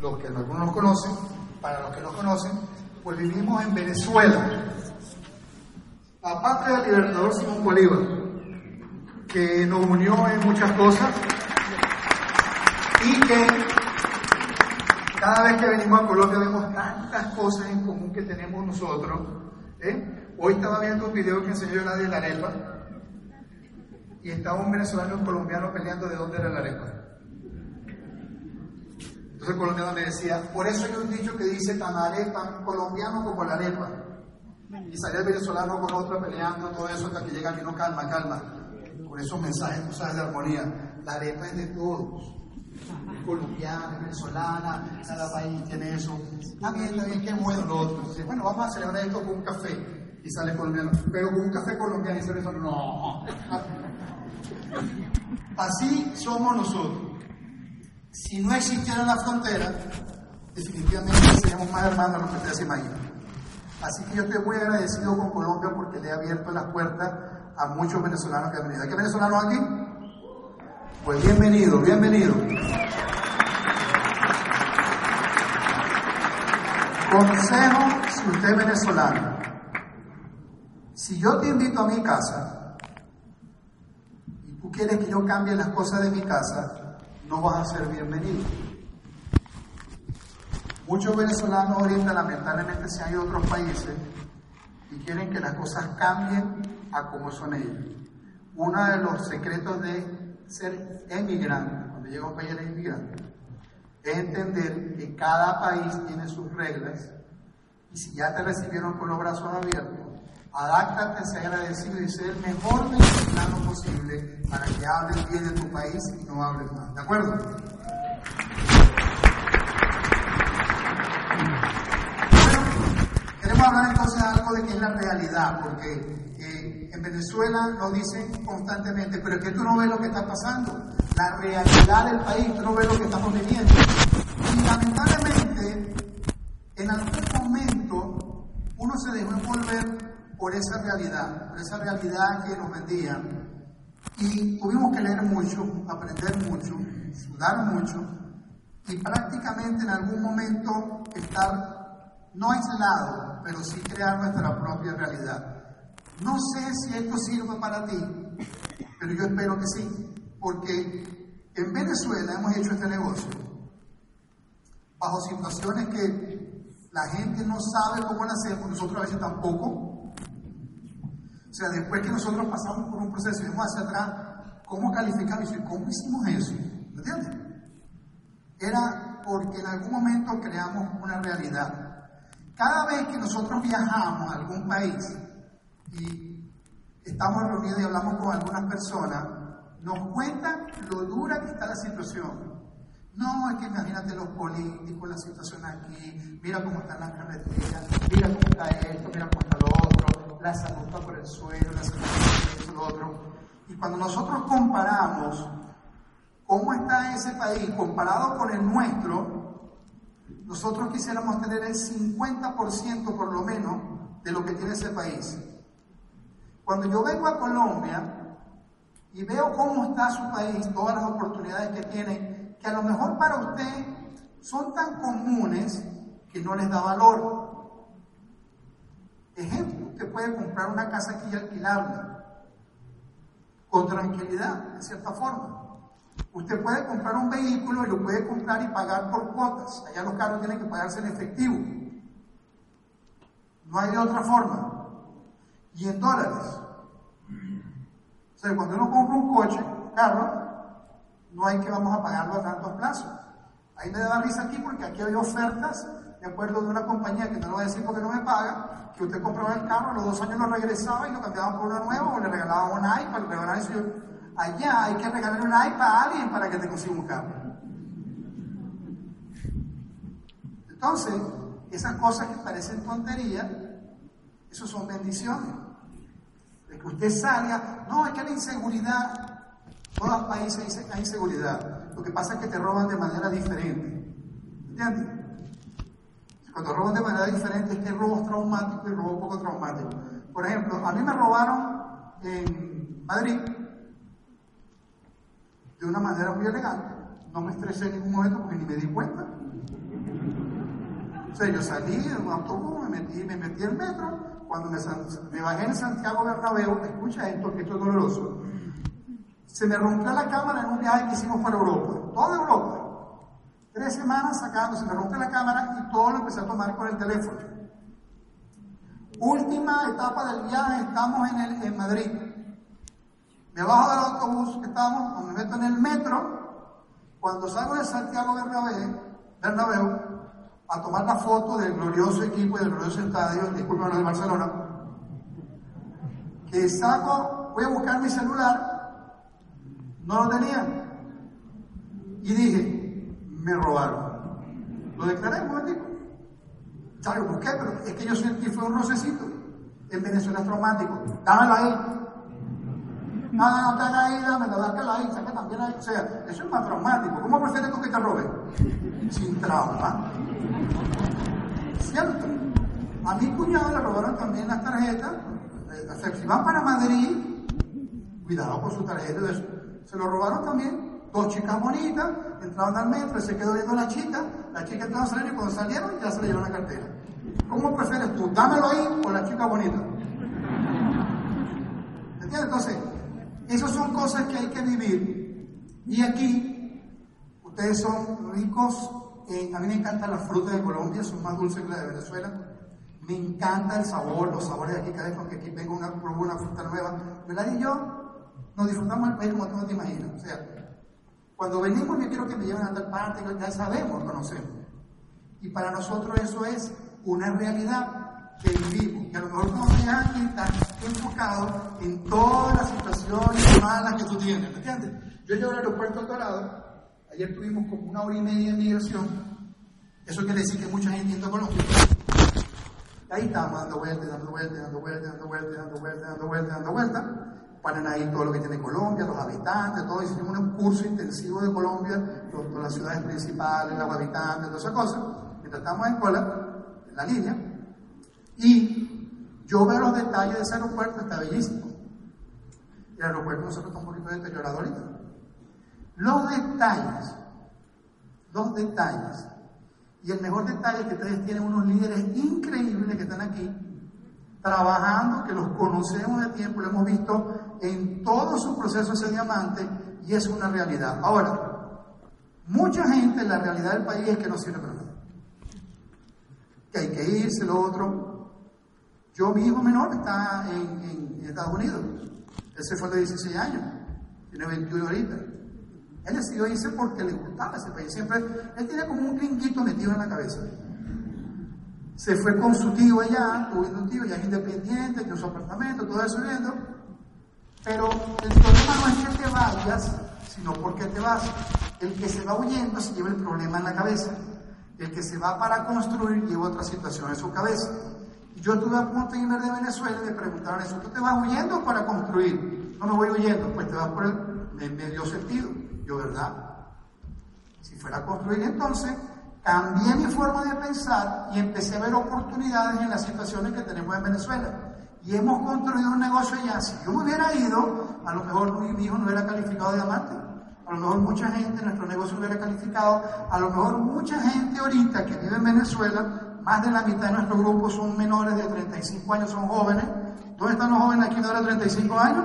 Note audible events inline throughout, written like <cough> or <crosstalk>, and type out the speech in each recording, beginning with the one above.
los que algunos nos conocen, para los que no conocen, pues vivimos en Venezuela, a patria del libertador Simón Bolívar, que nos unió en muchas cosas y que cada vez que venimos a Colombia vemos tantas cosas en común que tenemos nosotros. ¿eh? Hoy estaba viendo un video que enseñó nadie de la arepa y estaba un venezolano y un colombiano peleando de dónde era la arepa. Entonces el colombiano me decía, por eso hay un dicho que dice tan arepa, colombiano como la arepa. Y salía el venezolano con otro peleando, todo eso hasta que llega aquí, no calma, calma. Con esos mensajes, tú sabes, de armonía. La arepa es de todos. colombiana, venezolana, cada país tiene eso. Está bien, qué bueno lo otro. Entonces, bueno, vamos a celebrar esto con un café. Y sale el colombiano, pero con un café colombiano y sale eso, no. Así somos nosotros. Si no existiera la frontera, definitivamente seríamos más hermanos de lo que ustedes se imaginan. Así que yo estoy muy agradecido con Colombia porque le he abierto las puertas a muchos venezolanos que han venido. ¿Hay venezolanos aquí? Pues bienvenido, bienvenido. Consejo si usted es venezolano. Si yo te invito a mi casa y tú quieres que yo cambie las cosas de mi casa, no vas a ser bienvenido. Muchos venezolanos ahorita lamentablemente se a otros países y quieren que las cosas cambien a como son ellos. Uno de los secretos de ser emigrante, cuando llega a un país inmigrante, es entender que cada país tiene sus reglas y si ya te recibieron con los brazos abiertos, Adáctate, sea agradecido y ser el mejor venezolano posible para que hables bien de tu país y no hables mal. ¿De acuerdo? queremos hablar entonces algo de qué es la realidad, porque eh, en Venezuela nos dicen constantemente, pero es que tú no ves lo que está pasando, la realidad del país, tú no ves lo que estamos viviendo. Y lamentablemente, en algún momento, uno se dejó envolver por esa realidad, por esa realidad que nos vendían. Y tuvimos que leer mucho, aprender mucho, sudar mucho y prácticamente en algún momento estar no aislado, pero sí crear nuestra propia realidad. No sé si esto sirve para ti, pero yo espero que sí, porque en Venezuela hemos hecho este negocio bajo situaciones que la gente no sabe cómo lo hacemos, nosotros a veces tampoco, o sea, después que nosotros pasamos por un proceso y vemos hacia atrás, ¿cómo calificamos y cómo hicimos eso? ¿Me entiendes? Era porque en algún momento creamos una realidad. Cada vez que nosotros viajamos a algún país y estamos reunidos y hablamos con algunas personas, nos cuentan lo dura que está la situación. No, es que imagínate los políticos, la situación aquí, mira cómo están las carreteras, mira cómo está esto, mira cómo está lo otro la salud está por el suelo, la salud por el otro. Y cuando nosotros comparamos cómo está ese país comparado con el nuestro, nosotros quisiéramos tener el 50% por lo menos de lo que tiene ese país. Cuando yo vengo a Colombia y veo cómo está su país, todas las oportunidades que tiene, que a lo mejor para usted son tan comunes que no les da valor. Ejemplo, usted puede comprar una casa aquí y alquilarla con tranquilidad, de cierta forma. Usted puede comprar un vehículo y lo puede comprar y pagar por cuotas. Allá los carros tienen que pagarse en efectivo. No hay de otra forma. Y en dólares. O sea, cuando uno compra un coche, un carro, no hay que vamos a pagarlo a tantos plazos. Ahí me da risa aquí porque aquí hay ofertas de acuerdo de una compañía que no lo voy a decir porque no me paga, que usted compraba el carro, a los dos años lo regresaba y lo cambiaba por uno nuevo o le regalaba un iPad, le regalaba eso. Allá hay que regalar un iPad a alguien para que te consiga un carro. Entonces, esas cosas que parecen tonterías, eso son bendiciones. De que usted salga, no, es que la inseguridad, todos los países hay inseguridad. Lo que pasa es que te roban de manera diferente. ¿Entiendes? Cuando roban de manera diferente es que el robo es traumático y el robo poco traumático. Por ejemplo, a mí me robaron en Madrid de una manera muy elegante. No me estresé en ningún momento porque ni me di cuenta. O sea, yo salí en un autobús, me metí, me metí en metro. Cuando me, bajé en Santiago Bernabéu, escucha esto, que esto es doloroso. Se me rompió la cámara en un viaje que hicimos para Europa, toda Europa. Tres semanas sacando, se me rompe la cámara y todo lo empecé a tomar con el teléfono. Última etapa del viaje, estamos en, el, en Madrid. Me bajo del autobús que estamos, me meto en el metro. Cuando salgo de Santiago Bernabéu, Bernabéu a tomar la foto del glorioso equipo y del glorioso estadio, disculpen, de Barcelona, que saco, voy a buscar mi celular, no lo tenía. Y dije, me robaron. Lo declaré busqué, pero es que yo sentí fue un rocecito. En Venezuela es traumático. Dámelo ahí. Nada, no te hagas ahí, dámelo, dámelo ahí, saca también ahí. O sea, eso es más traumático. ¿Cómo prefieres tú que te roben? Sin trauma. ¿Cierto? A mi cuñado le robaron también las tarjetas. Eh, si van para Madrid, cuidado con su tarjeta. Se lo robaron también. Dos chicas bonitas, entraron al metro, y se quedó viendo la chica, la chica entró a salir y cuando salieron ya se le llevó la cartera. ¿Cómo prefieres tú? ¿Dámelo ahí o la chica bonita? ¿Entiendes? Entonces, esas son cosas que hay que vivir. Y aquí, ustedes son ricos a mí me encanta la fruta de Colombia, son más dulces que la de Venezuela. Me encanta el sabor, los sabores de aquí, cada vez que aquí vengo una, una fruta nueva. ¿Verdad? Y yo nos disfrutamos el país como tú no te imaginas. O sea, cuando venimos yo quiero que me lleven a tal parte, ya sabemos, conocemos. Y para nosotros eso es una realidad que vivimos. Que a lo mejor cuando llegas aquí estás enfocado en todas las situaciones malas que tú tienes. ¿Me entiendes? Yo llego al aeropuerto Dorado Ayer tuvimos como una hora y media de migración. Eso quiere decir que mucha gente entra a Colombia. Ahí estamos dando vueltas, dando vueltas, dando vueltas, dando vueltas, dando vueltas, dando vueltas, dando vueltas. Paran ahí todo lo que tiene Colombia, los habitantes, todo. Hicimos un curso intensivo de Colombia, todas las ciudades principales, los habitantes, todas esas cosas. Mientras estamos en cola, en la línea. Y yo veo los detalles de ese aeropuerto, está bellísimo. El aeropuerto nosotros está un poquito deteriorado ahorita. Los detalles, los detalles. Y el mejor detalle es que ustedes tienen unos líderes increíbles que están aquí, trabajando, que los conocemos de tiempo, lo hemos visto en todo su proceso ese diamante y es una realidad. Ahora, mucha gente, la realidad del país es que no sirve para nada. Que hay que irse, lo otro. Yo, mi hijo menor está en, Estados Unidos. Ese fue de 16 años, tiene 21 ahorita. Él decidió irse porque le gustaba ese país. Siempre, él tenía como un gringuito metido en la cabeza. Se fue con su tío allá, tuvo un tío, ya es independiente, tiene su apartamento, todo eso viendo. Pero el problema no es que te vayas, sino porque te vas. El que se va huyendo se lleva el problema en la cabeza. El que se va para construir lleva otra situación en su cabeza. Yo estuve a punto de irme de Venezuela y me preguntaron eso, ¿tú te vas huyendo para construir? No me voy huyendo, pues te vas por el medio sentido. ¿verdad? Si fuera a construir entonces, cambié mi forma de pensar y empecé a ver oportunidades en las situaciones que tenemos en Venezuela. Y hemos construido un negocio allá. Si yo me hubiera ido, a lo mejor mi hijo no hubiera calificado de diamante. A lo mejor mucha gente, nuestro negocio hubiera calificado. A lo mejor mucha gente ahorita que vive en Venezuela, más de la mitad de nuestro grupo son menores de 35 años, son jóvenes. ¿Dónde están los jóvenes aquí de ahora 35 años?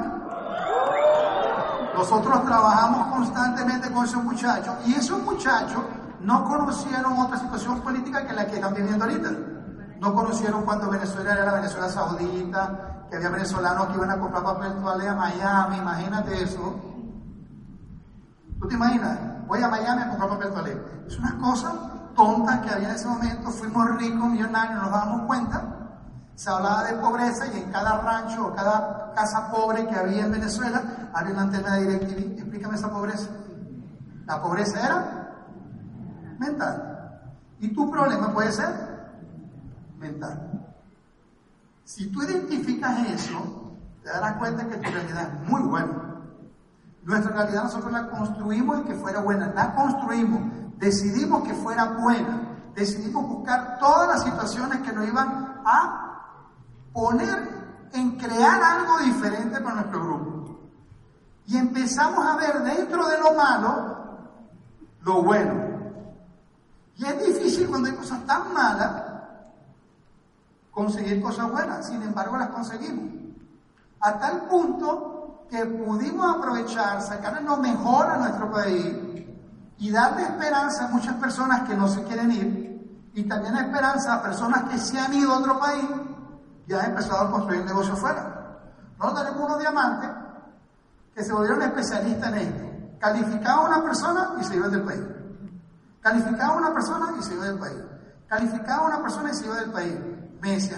Nosotros trabajamos constantemente con esos muchachos y esos muchachos no conocieron otra situación política que la que están viviendo ahorita. No conocieron cuando Venezuela era la Venezuela Saudita, que había venezolanos que iban a comprar papel toalé a Miami, imagínate eso. ¿Tú te imaginas? Voy a Miami a comprar papel toalé. Es una cosa tonta que había en ese momento, fuimos ricos, millonarios, nos dábamos cuenta. Se hablaba de pobreza y en cada rancho o cada casa pobre que había en Venezuela había una antena de DirecTV. Explícame esa pobreza. La pobreza era mental. Y tu problema puede ser mental. Si tú identificas eso, te darás cuenta que tu realidad es muy buena. Nuestra realidad nosotros la construimos en que fuera buena, la construimos, decidimos que fuera buena, decidimos buscar todas las situaciones que nos iban a poner en crear algo diferente para nuestro grupo. Y empezamos a ver dentro de lo malo lo bueno. Y es difícil cuando hay cosas tan malas conseguir cosas buenas. Sin embargo, las conseguimos. A tal punto que pudimos aprovechar, sacarle lo mejor a nuestro país y darle esperanza a muchas personas que no se quieren ir y también esperanza a personas que se han ido a otro país y han empezado a construir negocio afuera. Nosotros tenemos unos diamantes que se volvieron especialistas en esto. Calificaba a una persona y se iba del país. Calificaba a una persona y se iba del país. Calificaba a una persona y se iba del país. Me decía,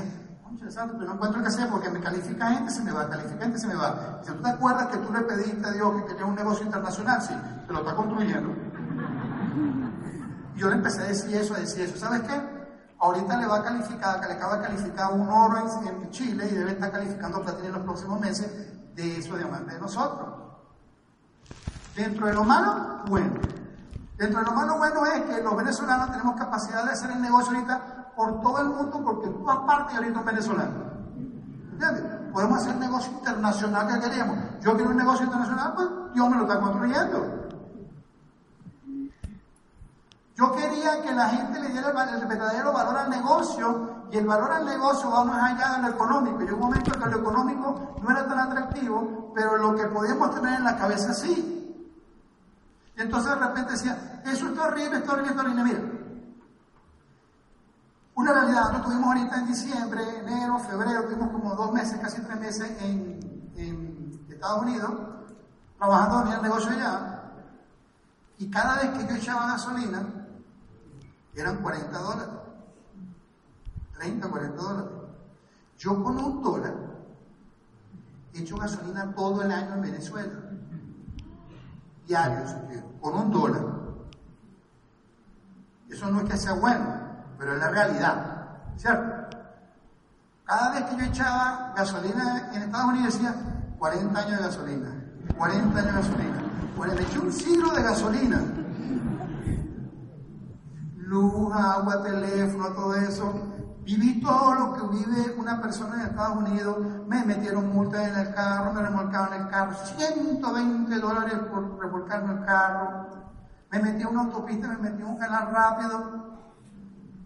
pero no encuentro qué hacer porque me califica gente, se me va, califica gente, se me va. Si tú te acuerdas que tú le pediste a Dios que querías un negocio internacional, sí, te lo está construyendo. Y yo le empecé a decir eso, a decir eso. ¿Sabes qué? Ahorita le va a calificar, que le acaba de calificar un oro en, Chile y debe estar calificando platino en los próximos meses de eso diamante de nosotros. Dentro de lo malo, bueno. Dentro de lo malo bueno es que los venezolanos tenemos capacidad de hacer el negocio ahorita por todo el mundo porque en todas partes ahorita un venezolano. ¿Entiendes? Podemos hacer el negocio internacional que queríamos. Yo quiero un negocio internacional, pues Dios me lo está construyendo. Yo quería que la gente le diera el, verdadero valor al negocio y el valor al negocio va más allá de lo económico. Y un momento en que lo económico no era tan atractivo, pero lo que podíamos tener en la cabeza sí. Entonces de repente decía, eso es horrible, es horrible, es horrible. Mira, una realidad, nosotros tuvimos ahorita en diciembre, enero, febrero, tuvimos como dos meses, casi tres meses en, en Estados Unidos, trabajando en el negocio allá, y cada vez que yo echaba gasolina, eran 40 dólares. 30, 40 dólares. Yo con un dólar he hecho gasolina todo el año en Venezuela. Diario, con un dólar. Eso no es que sea bueno, pero es la realidad. ¿Cierto? Cada vez que yo echaba gasolina en Estados Unidos decía 40 años de gasolina, 40 años de gasolina. Bueno, le eché un siglo de gasolina luz, agua, teléfono, todo eso. Viví todo lo que vive una persona en Estados Unidos. Me metieron multas en el carro, me remolcaron el carro, 120 dólares por remolcarme el carro. Me metí en una autopista, me metí en un canal rápido.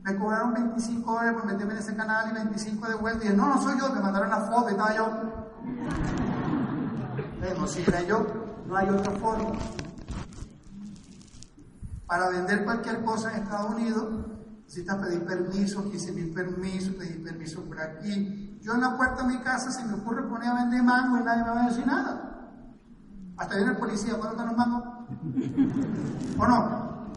Me cobraron 25 dólares por meterme en ese canal y 25 de vuelta. Y dije, no, no soy yo, me mandaron la foto y estaba yo. Si era yo, no hay otra forma. Para vender cualquier cosa en Estados Unidos, necesitas pedir permiso, 15 mil permisos, pedir permiso por aquí. Yo en la puerta de mi casa, si me ocurre poner a vender mango y nadie me va a decir nada. Hasta viene el policía, ¿cuándo están los mangos? ¿O no?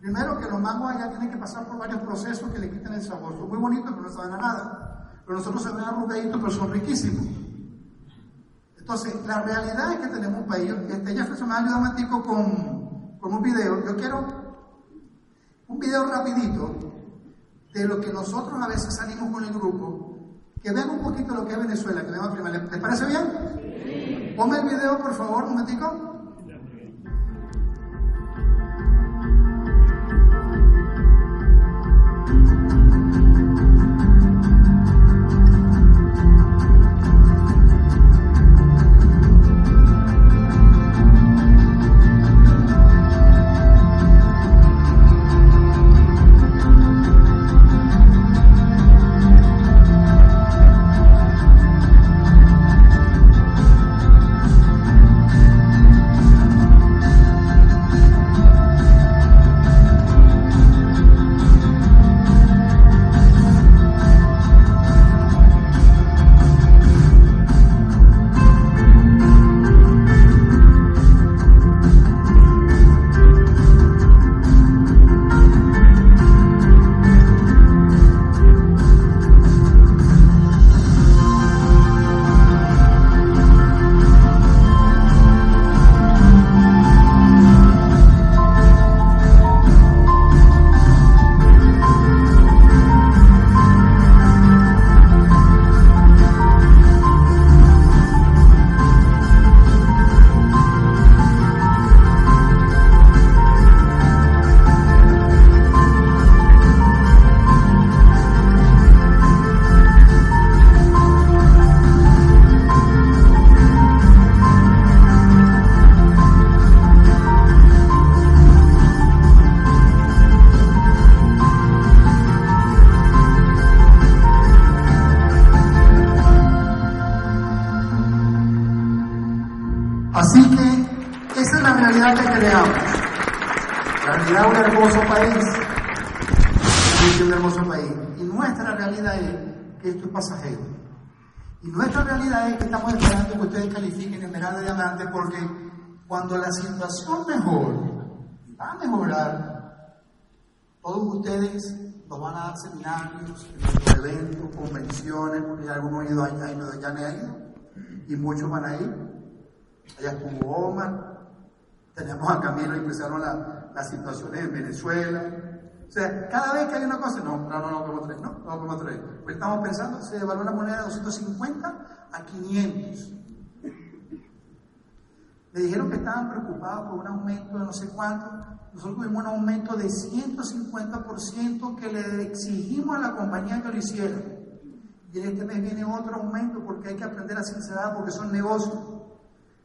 Primero que los mangos allá tienen que pasar por varios procesos que le quitan el sabor. Son muy bonitos, pero no saben a nada. Pero nosotros se ven arrugaditos, pero son riquísimos. Entonces, la realidad es que tenemos un país. Este Jefferson me ha ayudado un con un video. Yo quiero un video rapidito de lo que nosotros a veces salimos con el grupo, que vean un poquito lo que es Venezuela, que vean primero. ¿Les parece bien? Ponme el video, por favor, un momentico. Realidad es que estamos esperando que ustedes califiquen en Esmeralda de Diamante porque cuando la situación mejore, va a mejorar, todos ustedes nos van a dar seminarios, eventos, convenciones, porque algunos han ido allá y ya han ido, y muchos van a ir. Allá estuvo Omar, tenemos a Camilo empezaron la, las situaciones en Venezuela. O sea, cada vez que hay una cosa, no, no, no, no podemos traer, no, no podemos traer. Pues estamos pensando, se devaluó la moneda de 250 a 500. Me dijeron que estaban preocupados por un aumento de no sé cuánto. Nosotros tuvimos un aumento de 150% que le exigimos a la compañía que lo hiciera. Y en este mes viene otro aumento porque hay que aprender a sincerar porque son negocios.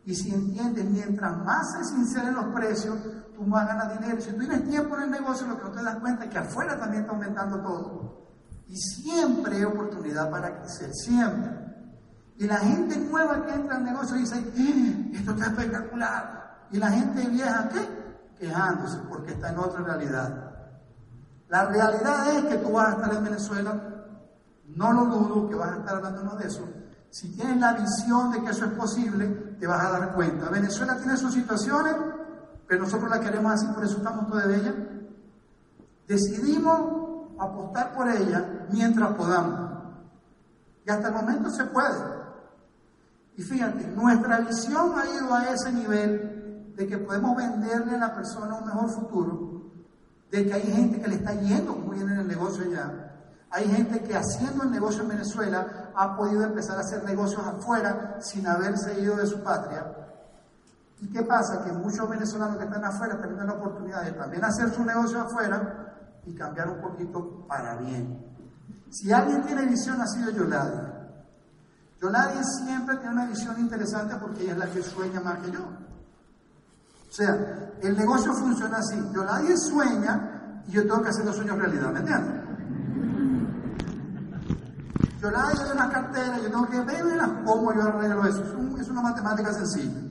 Y si entiendes, mientras más se sinceren los precios, tú más ganas dinero. Si tú tienes tiempo en el negocio, lo que no te das cuenta es que afuera también está aumentando todo. Y siempre hay oportunidad para crecer, siempre. Y la gente nueva que entra al negocio dice, eh, esto está espectacular. Y la gente vieja, ¿qué? Quejándose porque está en otra realidad. La realidad es que tú vas a estar en Venezuela, no lo dudo que vas a estar hablándonos de eso. Si tienes la visión de que eso es posible, te vas a dar cuenta. Venezuela tiene sus situaciones, pero nosotros la queremos así, por eso estamos todos de ella. Decidimos apostar por ella mientras podamos. Y hasta el momento se puede. Y fíjate, nuestra visión ha ido a ese nivel de que podemos venderle a la persona un mejor futuro, de que hay gente que le está yendo muy bien en el negocio ya. Hay gente que haciendo el negocio en Venezuela ha podido empezar a hacer negocios afuera sin haberse ido de su patria. ¿Y qué pasa? Que muchos venezolanos que están afuera tienen la oportunidad de también hacer su negocio afuera y cambiar un poquito para bien. Si alguien tiene visión, ha sido Yolanda. Yolanda siempre tiene una visión interesante porque ella es la que sueña más que yo. O sea, el negocio funciona así. Yolanda sueña y yo tengo que hacer los sueños realidad, ¿me entiendes? Yolanda tiene una cartera, yo tengo que ver cómo yo arreglo eso. Es, una matemática sencilla.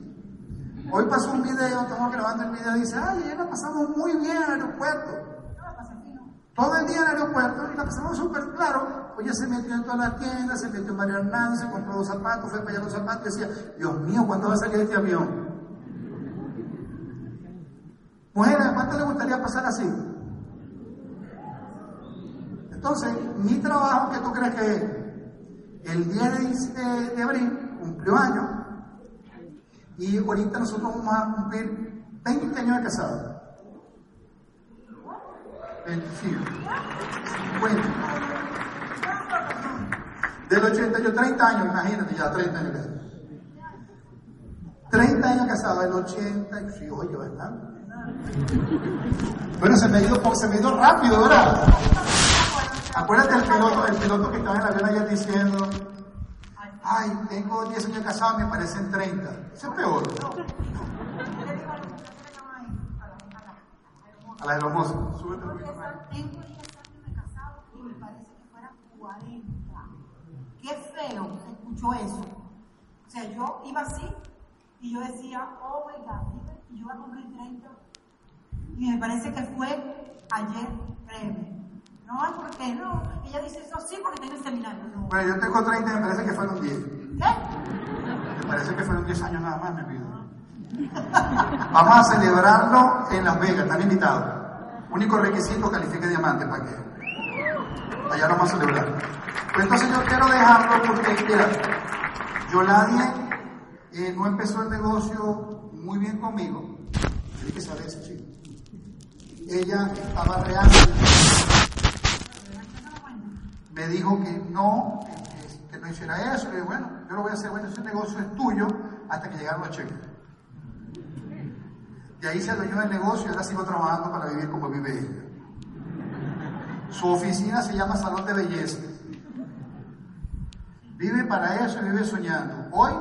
Hoy pasó un video, estamos grabando el video y dice, ay, ayer la pasamos muy bien en el aeropuerto. Todo el día en el aeropuerto y la pasamos súper claro. Oye, se metió en todas las tiendas, se metió en María Hernández, se compró los zapatos, fue para allá los zapatos y decía, Dios mío, ¿cuándo va a salir este avión? Mujeres, ¿a cuánto le gustaría pasar así? Entonces, mi trabajo, ¿qué tú crees que es? El 10 de, abril cumplió año y ahorita nosotros vamos a cumplir 20 años de casado. 25, 50. Del 80, yo 30 años, imagínate ya, 30 años casados. 30 años casados, el 80, sí, oye, bastante. Bueno, se me ha ido, se me ha ido rápido, ¿verdad? Acuérdate del piloto, el piloto que estaba en la avión ayer diciendo, ay, tengo 10 años casado, me parecen 30. Eso es peor. A la de los mozos. Súbete Tengo 10 años de casado y me parece que fuera 40. Qué feo se escuchó eso. O sea, yo iba así y yo decía, oh my God, y yo iba a cumplir 30. Y me parece que fue ayer, créeme. No, ¿por qué no? Ella dice eso sí porque tiene el seminario. No. Bueno, yo tengo 30 y me parece que fueron 10. ¿Qué? Me parece que fueron 10 años nada más, me pido. <laughs> Vamos a celebrarlo en Las Vegas, están invitados. Único requisito, califique diamante para que. Allá lo vamos a celebrar. Pues entonces yo quiero dejarlo porque, mira, Yoladie eh, no empezó el negocio muy bien conmigo. Tiene que saber eso, chico. Ella estaba realmente me dijo que no, que, no hiciera eso. Y bueno, yo lo voy a hacer, bueno, ese negocio es tuyo hasta que llegaron los cheques. Y ahí se adueñó el negocio y ahora sigo trabajando para vivir como vive ella. Su oficina se llama Salón de Belleza. Vive para eso y vive soñando. Hoy,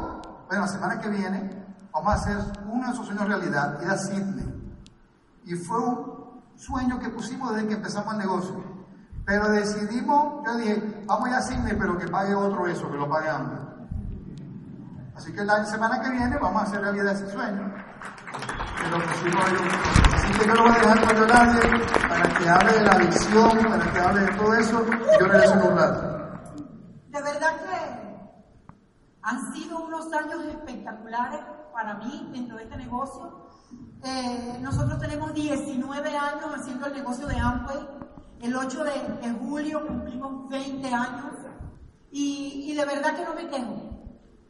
bueno, la semana que viene, vamos a hacer uno de sus sueños realidad, ir a Sydney. Y fue un sueño que pusimos desde que empezamos el negocio. Pero decidimos, yo dije, vamos a ir a Sydney, pero que pague otro eso, que lo pague ambos. Así que la semana que viene vamos a hacer realidad ese sueño. Lo pusimos hoy. Así que yo lo voy a dejar con Yolanda para que hable de la visión, para que hable de todo eso. Yo regreso en un rato. De verdad que han sido unos años espectaculares para mí dentro de este negocio. Eh, nosotros tenemos 19 años haciendo el negocio de Amway. El 8 de, de julio cumplimos 20 años. Y, y de verdad que no me quejo.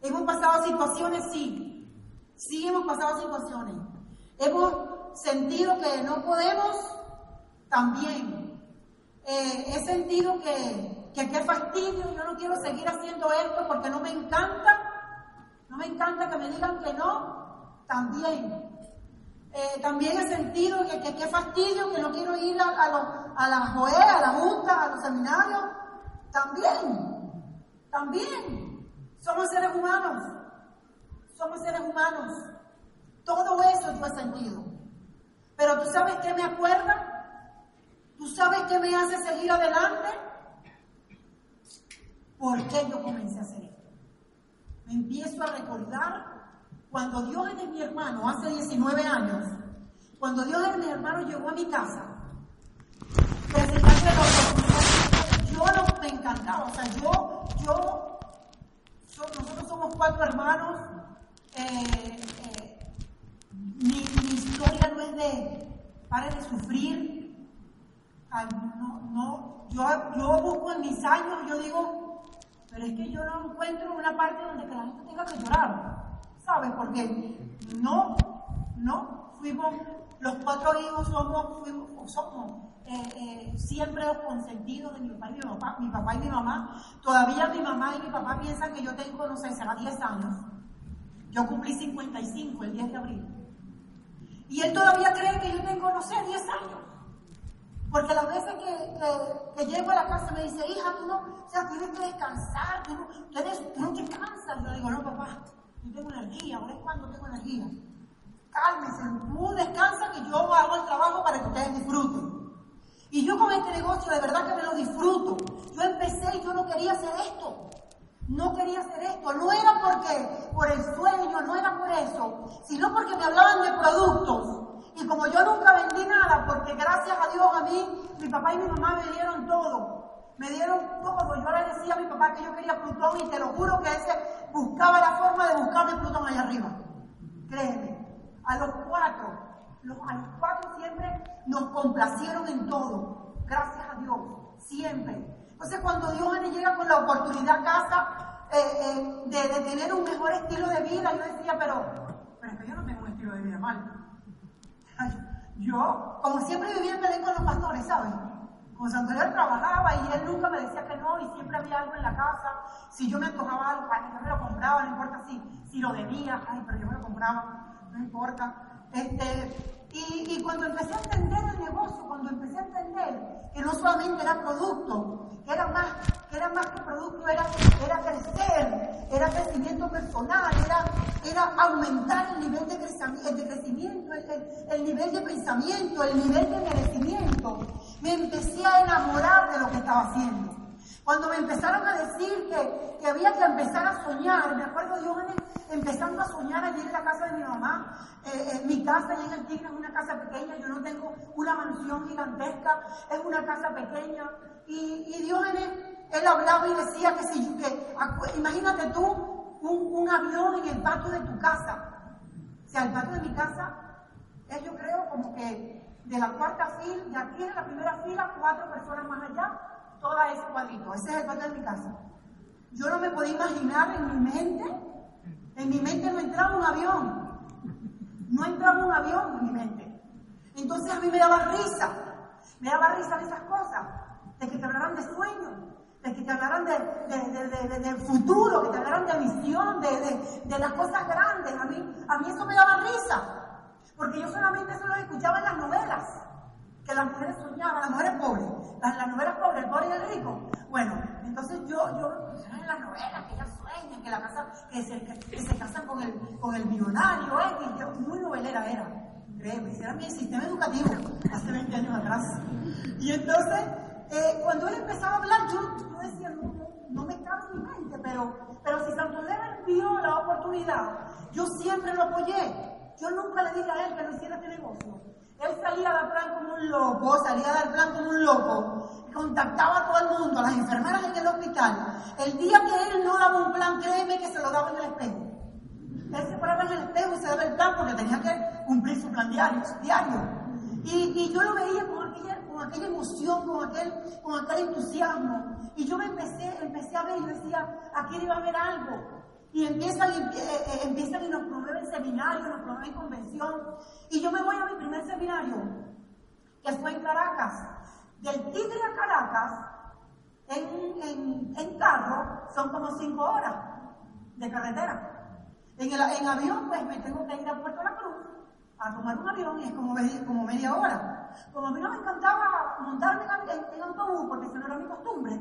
Hemos pasado situaciones, sí. Sí hemos pasado situaciones. Hemos sentido que no podemos, también. Eh, he sentido que, que qué fastidio, yo no quiero seguir haciendo esto porque no me encanta. No me encanta que me digan que no, también. Eh, también he sentido que qué fastidio, que no quiero ir a, a, a la JOE, a la Junta, a los seminarios. También, también. Somos seres humanos. Somos seres humanos. Todo eso he sentido. Pero tú sabes qué me acuerda? ¿Tú sabes qué me hace seguir adelante? ¿Por qué yo comencé a hacer esto? Me empiezo a recordar cuando Dios es mi hermano, hace 19 años, cuando Dios es mi hermano llegó a mi casa, yo me encantaba, o sea, yo, yo nosotros somos cuatro hermanos. Eh, mi, historia no es de pare de sufrir. no, no, yo, yo busco en mis años, yo digo, pero es que yo no encuentro una parte donde la gente tenga que llorar. ¿Sabes? Porque no, no, fuimos, los cuatro hijos somos, somos eh, eh, siempre los consentidos de mi papá y mi papá, mi papá y mi mamá. Todavía mi mamá y mi papá piensan que yo tengo, no sé, será 10 años. Yo cumplí 55 el 10 de abril. Y él todavía cree que yo tengo, no sé, 10 años. Porque las veces que, que, llego a la casa me dice, hija, tú no, o sea, tienes que descansar, tú no, tú no te cansas. Yo digo, no, papá, yo tengo energía, ahora es cuando tengo energía. Cálmese, tú descansa que yo hago el trabajo para que ustedes disfruten. Y yo con este negocio de verdad que me lo disfruto. Yo empecé y yo no quería hacer esto. No quería hacer esto. No era porque, por el sueño, no era por eso, sino porque me hablaban de productos. Y como yo nunca vendí nada, porque gracias a Dios a mí, mi papá y mi mamá me dieron todo. Me dieron todo. Yo le decía a mi papá que yo quería Plutón y te lo juro que ese buscaba la forma de buscarme Plutón allá arriba. Créeme. A los cuatro a los cuatro siempre nos complacieron en todo. Gracias a Dios, siempre. Entonces cuando Dios me llega con la oportunidad a casa eh, eh, de, tener un mejor estilo de vida, yo decía, pero, pero es que yo no tengo un estilo de vida mal. yo, como siempre vivía en Belén con los pastores, ¿sabes? Con Santorio trabajaba y él nunca me decía que no y siempre había algo en la casa. Si yo me antojaba algo, yo me lo compraba, no importa si, si lo debía, ay, pero yo me lo compraba, no importa. Este, y, cuando empecé a entender el negocio, cuando empecé a entender que no solamente era producto, que era más, que era más que producto, era, era crecer, era crecimiento personal, era, era aumentar el nivel de crecimiento, de crecimiento el, nivel de pensamiento, el nivel de merecimiento, me empecé a enamorar de lo que estaba haciendo. Cuando me empezaron a decir que, que había que empezar a soñar, me acuerdo yo empezando a soñar allí en la casa de mi mamá, eh, mi casa allí en el Tigre es una casa pequeña, yo no tengo una mansión gigantesca, es una casa pequeña. Y, y Diógenes, él hablaba y decía que si, que, imagínate tú un, un, avión en el patio de tu casa. O sea, el patio de mi casa es yo creo como que de la cuarta fila, de aquí en la primera fila, cuatro personas más allá, toda ese cuadrito. Ese es el patio de mi casa. Yo no me podía imaginar en mi mente, en mi mente no entraba un avión. No entraba un avión en mi mente. Entonces a mí me daba risa, me daba risa de esas cosas, de que te hablaran de sueños, de que te hablaran de, de, del futuro, que te hablaran de visión, de, las cosas grandes. A mí, a mí eso me daba risa, porque yo solamente eso lo escuchaba en las novelas, que las mujeres soñaban, las mujeres pobres, las, las novelas pobres, el pobre y el rico. Bueno, entonces yo, yo, en las novelas que ellas sueñan, que la casa, que se, que, se casan con el, con el millonario, ¿eh? yo, muy novelera era, créeme, era mi sistema educativo, hace 20 años atrás. Y entonces, eh, cuando él empezaba a hablar, yo, yo decía, no, no, no me cabe en mi mente, pero, pero si Santo vio la oportunidad, yo siempre lo apoyé. yo nunca le dije a él que no hiciera este negocio. Él salía a dar plan como un loco, salía a dar plan como un loco, contactaba a todo el mundo, a las enfermeras en el hospital. El día que él no daba un plan, créeme que se lo daba en el espejo. Él se paraba en el espejo y se daba el plan porque tenía que cumplir su plan diario. diario. Y, y yo lo veía con aquella, con aquella emoción, con aquel, con aquel entusiasmo. Y yo me empecé, empecé a ver y decía, aquí a haber algo. Y empiezan, eh, eh, empiezan y nos promueven seminarios, nos promueven convención. Y yo me voy a mi primer seminario, que fue en Caracas. Del Tigre a Caracas, en, en, en carro, son como cinco horas de carretera. En, el, en avión, pues me tengo que ir a Puerto La Cruz a tomar un avión y es como, como media hora. Como a mí no me encantaba montarme en, en autobús, porque eso no era mi costumbre,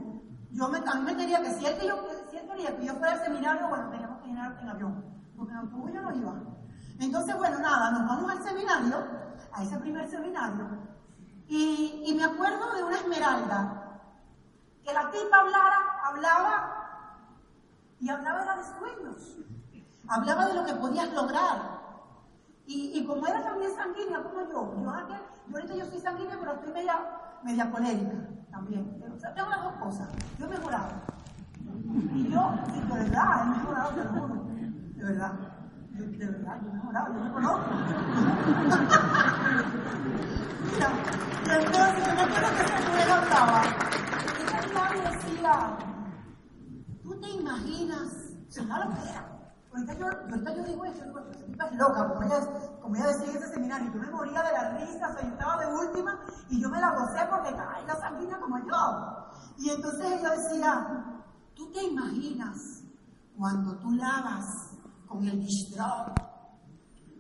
yo me, a mí me quería que si él, quería, si él quería que yo fuera al seminario, bueno, teníamos que ir en avión, porque en autobús yo no iba. Entonces, bueno, nada, nos vamos al seminario, a ese primer seminario, y, me acuerdo de una esmeralda, que la tipa hablara, hablaba, y hablaba de sueños, hablaba de lo que podías lograr. Y, como era también sanguínea como yo, yo, yo ahorita yo soy sanguínea, pero estoy media, media colérica también. O sea, tengo las dos cosas. Yo he mejorado. Yo, de verdad, he mejorado, te lo juro. De verdad. de verdad, he mejorado, yo me conozco. Mira, entonces yo me acuerdo que esa mujer hablaba. Y ella decía, ¿tú te imaginas? Se da lo que era. Ahorita yo, ahorita yo digo eso, digo, esta es loca, como ella, como ella decía en ese seminario, yo me moría de la risa, estaba de última y yo me la gocé porque caray, la sanguínea como yo. Y entonces ella decía, tú te imaginas cuando tú lavas con el distrol,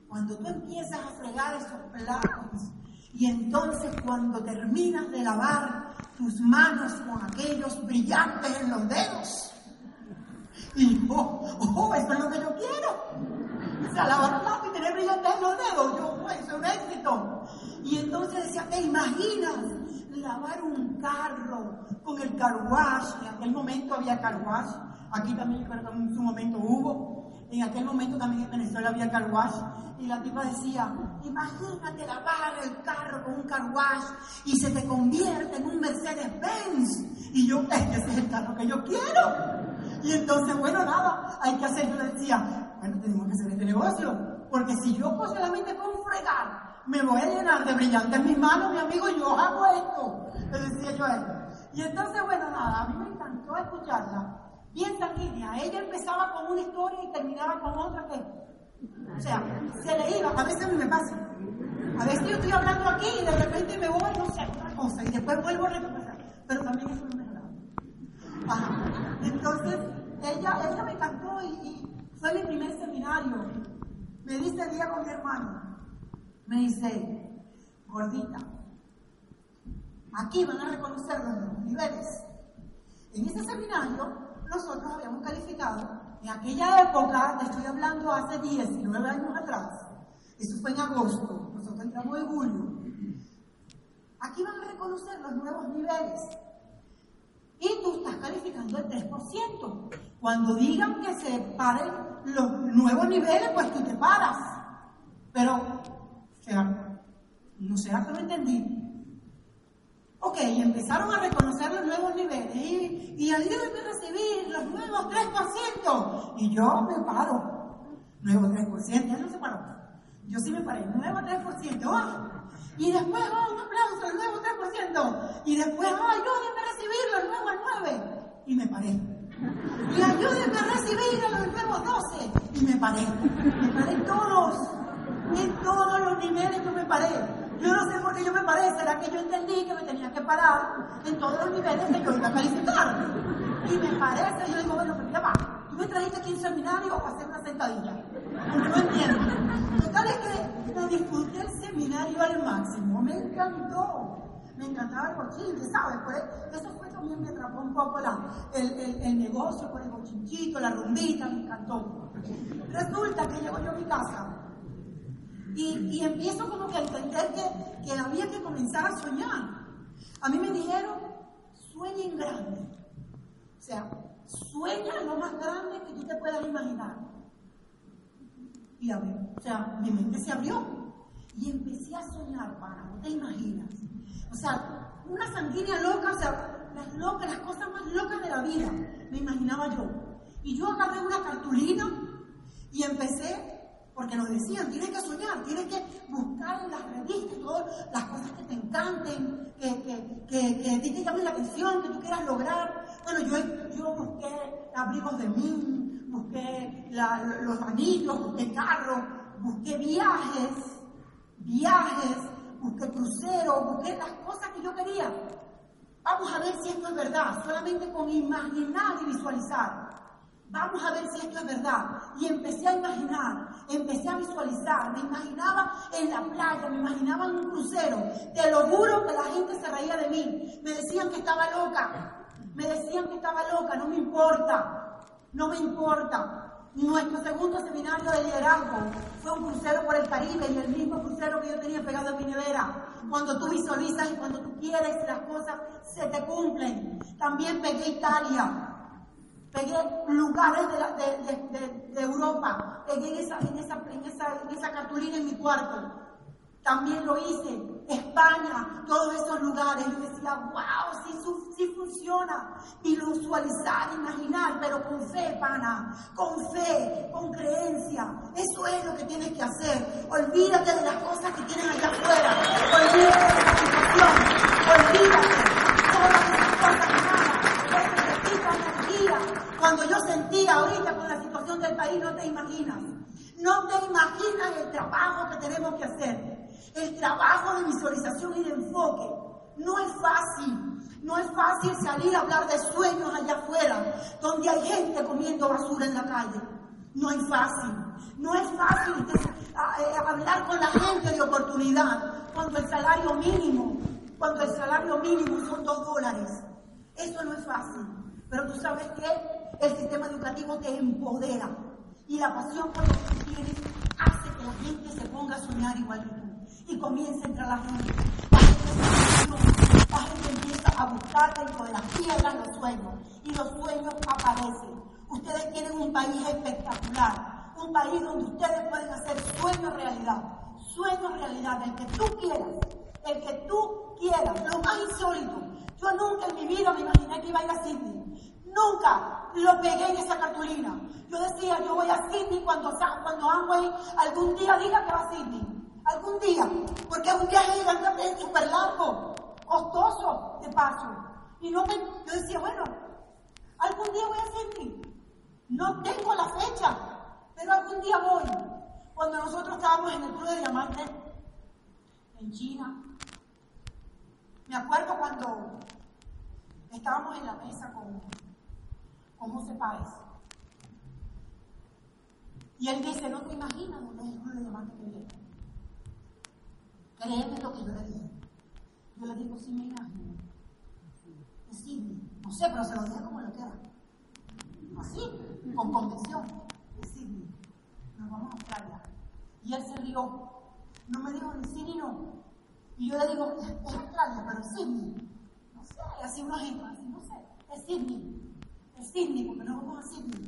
cuando tú empiezas a fregar esos platos y entonces cuando terminas de lavar tus manos con aquellos brillantes en los dedos, y oh, oh, eso es lo que yo quiero. O sea, lavar plato y tener brillantes en los dedos, yo, pues, es un éxito. Y entonces decía, ¿te imaginas lavar un carro con el carwash? En aquel momento había carwash, aquí también en su momento hubo. En aquel momento también en Venezuela había carwash. Y la tipa decía, imagínate lavar el carro con un carwash y se te convierte en un Mercedes-Benz. Y yo, ese es el carro que yo quiero. Y entonces, bueno, nada, hay que hacer, yo decía, bueno, tenemos que hacer este negocio, porque si yo solamente con fregar me voy a llenar de brillantes mis manos, mi amigo, yo hago esto, le decía yo a él. Y entonces, bueno, nada, a mí me encantó escucharla, bien sanguínea, ella empezaba con una historia y terminaba con otra que, o sea, se le iba, a veces a me pasa, a veces yo estoy hablando aquí y de repente me voy, no sé, otra cosa, y después vuelvo a recuperar, pero también eso no me entonces, ella, ella me cantó y, fue mi primer seminario. Me dice el día con mi hermano, me dice, gordita, aquí van a reconocer los niveles. En ese seminario, nosotros habíamos calificado, en aquella época, te estoy hablando hace 19 años atrás, eso fue en agosto, nosotros entramos en julio. Aquí van a reconocer los nuevos niveles y tú estás calificando el 3%. Cuando digan que se paren los nuevos niveles, pues tú te paras. Pero, sea, no sé, que no entendí. Ok, empezaron a reconocer los nuevos niveles y, y ayúdenme a recibir los nuevos 3%. Y yo me paro. Nuevo 3%, ya no se paró. Yo sí me paré, nuevo 3%. ¡Ah! Y después, oh, un aplauso, el nuevo 3%. Y después, oh, ayúdenme a recibirlo, el nuevo al 9. Y me paré. Y ayúdenme a recibir el nuevo 12. Y me paré. Me paré todos. En todos los niveles yo me paré. Yo no sé por qué yo me paré. ¿Será que yo entendí que me tenía que parar en todos los niveles que yo iba a calificar? Y me parece, yo digo, bueno, pero mira, va, tú me trajiste aquí un seminario a hacer una sentadilla. No entiendo. Total es que me disfruté el seminario al máximo. Me encantó. Me encantaba el cochinche, ¿sabes? Pues, eso fue también me atrapó un poco el, el, el, negocio con el cochinchito, la rumbita, me encantó. Resulta que llego yo a mi casa y, y empiezo como que a entender que, que había que comenzar a soñar. A mí me dijeron, sueña en grande. O sea, sueña lo más grande que tú te puedas imaginar. Y a ver, o sea, mi mente se abrió. Y empecé a soñar, para, no te imaginas. O sea, una sanguínea loca, o sea, las locas, las cosas más locas de la vida, me imaginaba yo. Y yo agarré una cartulina y empecé porque nos decían, tienes que soñar, tienes que buscar en las revistas todas las cosas que te encanten, que, que, que, que te la atención, que tú quieras lograr. Bueno, yo, yo busqué abrigos de mí, busqué los anillos, busqué carros, busqué viajes, viajes, busqué cruceros, busqué las cosas que yo quería. Vamos a ver si esto es verdad, solamente con imaginar y visualizar. Vamos a ver si esto es verdad. Y empecé a imaginar, empecé a visualizar, me imaginaba en la playa, me imaginaba en un crucero. Te lo juro que la gente se reía de mí. Me decían que estaba loca. Me decían que estaba loca, no me importa. No me importa. Nuestro segundo seminario de liderazgo fue un crucero por el Caribe y el mismo crucero que yo tenía pegado en mi nevera. Cuando tú visualizas y cuando tú quieres, las cosas se te cumplen. También pegué Italia pegué lugares de, Europa, pegué esa, en, esa, en, esa, cartulina en mi cuarto. También lo hice, España, todos esos lugares. Yo decía, wow, sí, sí funciona. Y lo visualizar, imaginar, pero con fe, pana, con fe, con creencia. Eso es lo que tienes que hacer. Olvídate de las cosas que tienes allá afuera. Olvídate de la situación. Olvídate. Cuando yo sentía ahorita con la situación del país, no te imaginas. No te imaginas el trabajo que tenemos que hacer. El trabajo de visualización y de enfoque. No es fácil. No es fácil salir a hablar de sueños allá afuera, donde hay gente comiendo basura en la calle. No es fácil. No es fácil eh, hablar con la gente de oportunidad cuando el salario mínimo, cuando el salario mínimo son dos dólares. Eso no es fácil. Pero tú sabes que el sistema educativo te empodera y la pasión por lo que tienes hace que la gente se ponga a soñar igual que tú y comience a entrar la gente. La gente, empieza a buscar dentro de las piedras los sueños y los sueños aparecen. Ustedes tienen un país espectacular, un país donde ustedes pueden hacer sueños realidad, sueños realidad, el que tú quieras, el que tú quieras, lo más insólito. Yo nunca en mi vida me imaginé que iba a ir a Sydney. Nunca lo pegué en esa cartulina. Yo decía, yo voy a Sydney cuando, cuando Amway algún día diga que va a Sydney. Algún día. Porque es un viaje gigante súper largo, costoso de paso. Y no me, yo decía, bueno, algún día voy a Sydney. No tengo la fecha, pero algún día voy. Cuando nosotros estábamos en el Club de Diamantes, en China, me acuerdo cuando estábamos en la mesa con con José Páez. Y él dice, no te imaginas dónde es el club de diamantes que. Créeme lo que yo le dije. Yo le digo, sí me imagino. Sidney. No sé, pero se lo dije como lo quiera. Así, con convicción. Sidney. Nos vamos a Australia. Y él se rió. No me dijo ni sí ni no. Y yo le digo, es Australia, pero es Sidney. No sé, así unos ejemplo, así, no sé. Es Sidney. Sydney, porque no vamos a Sydney.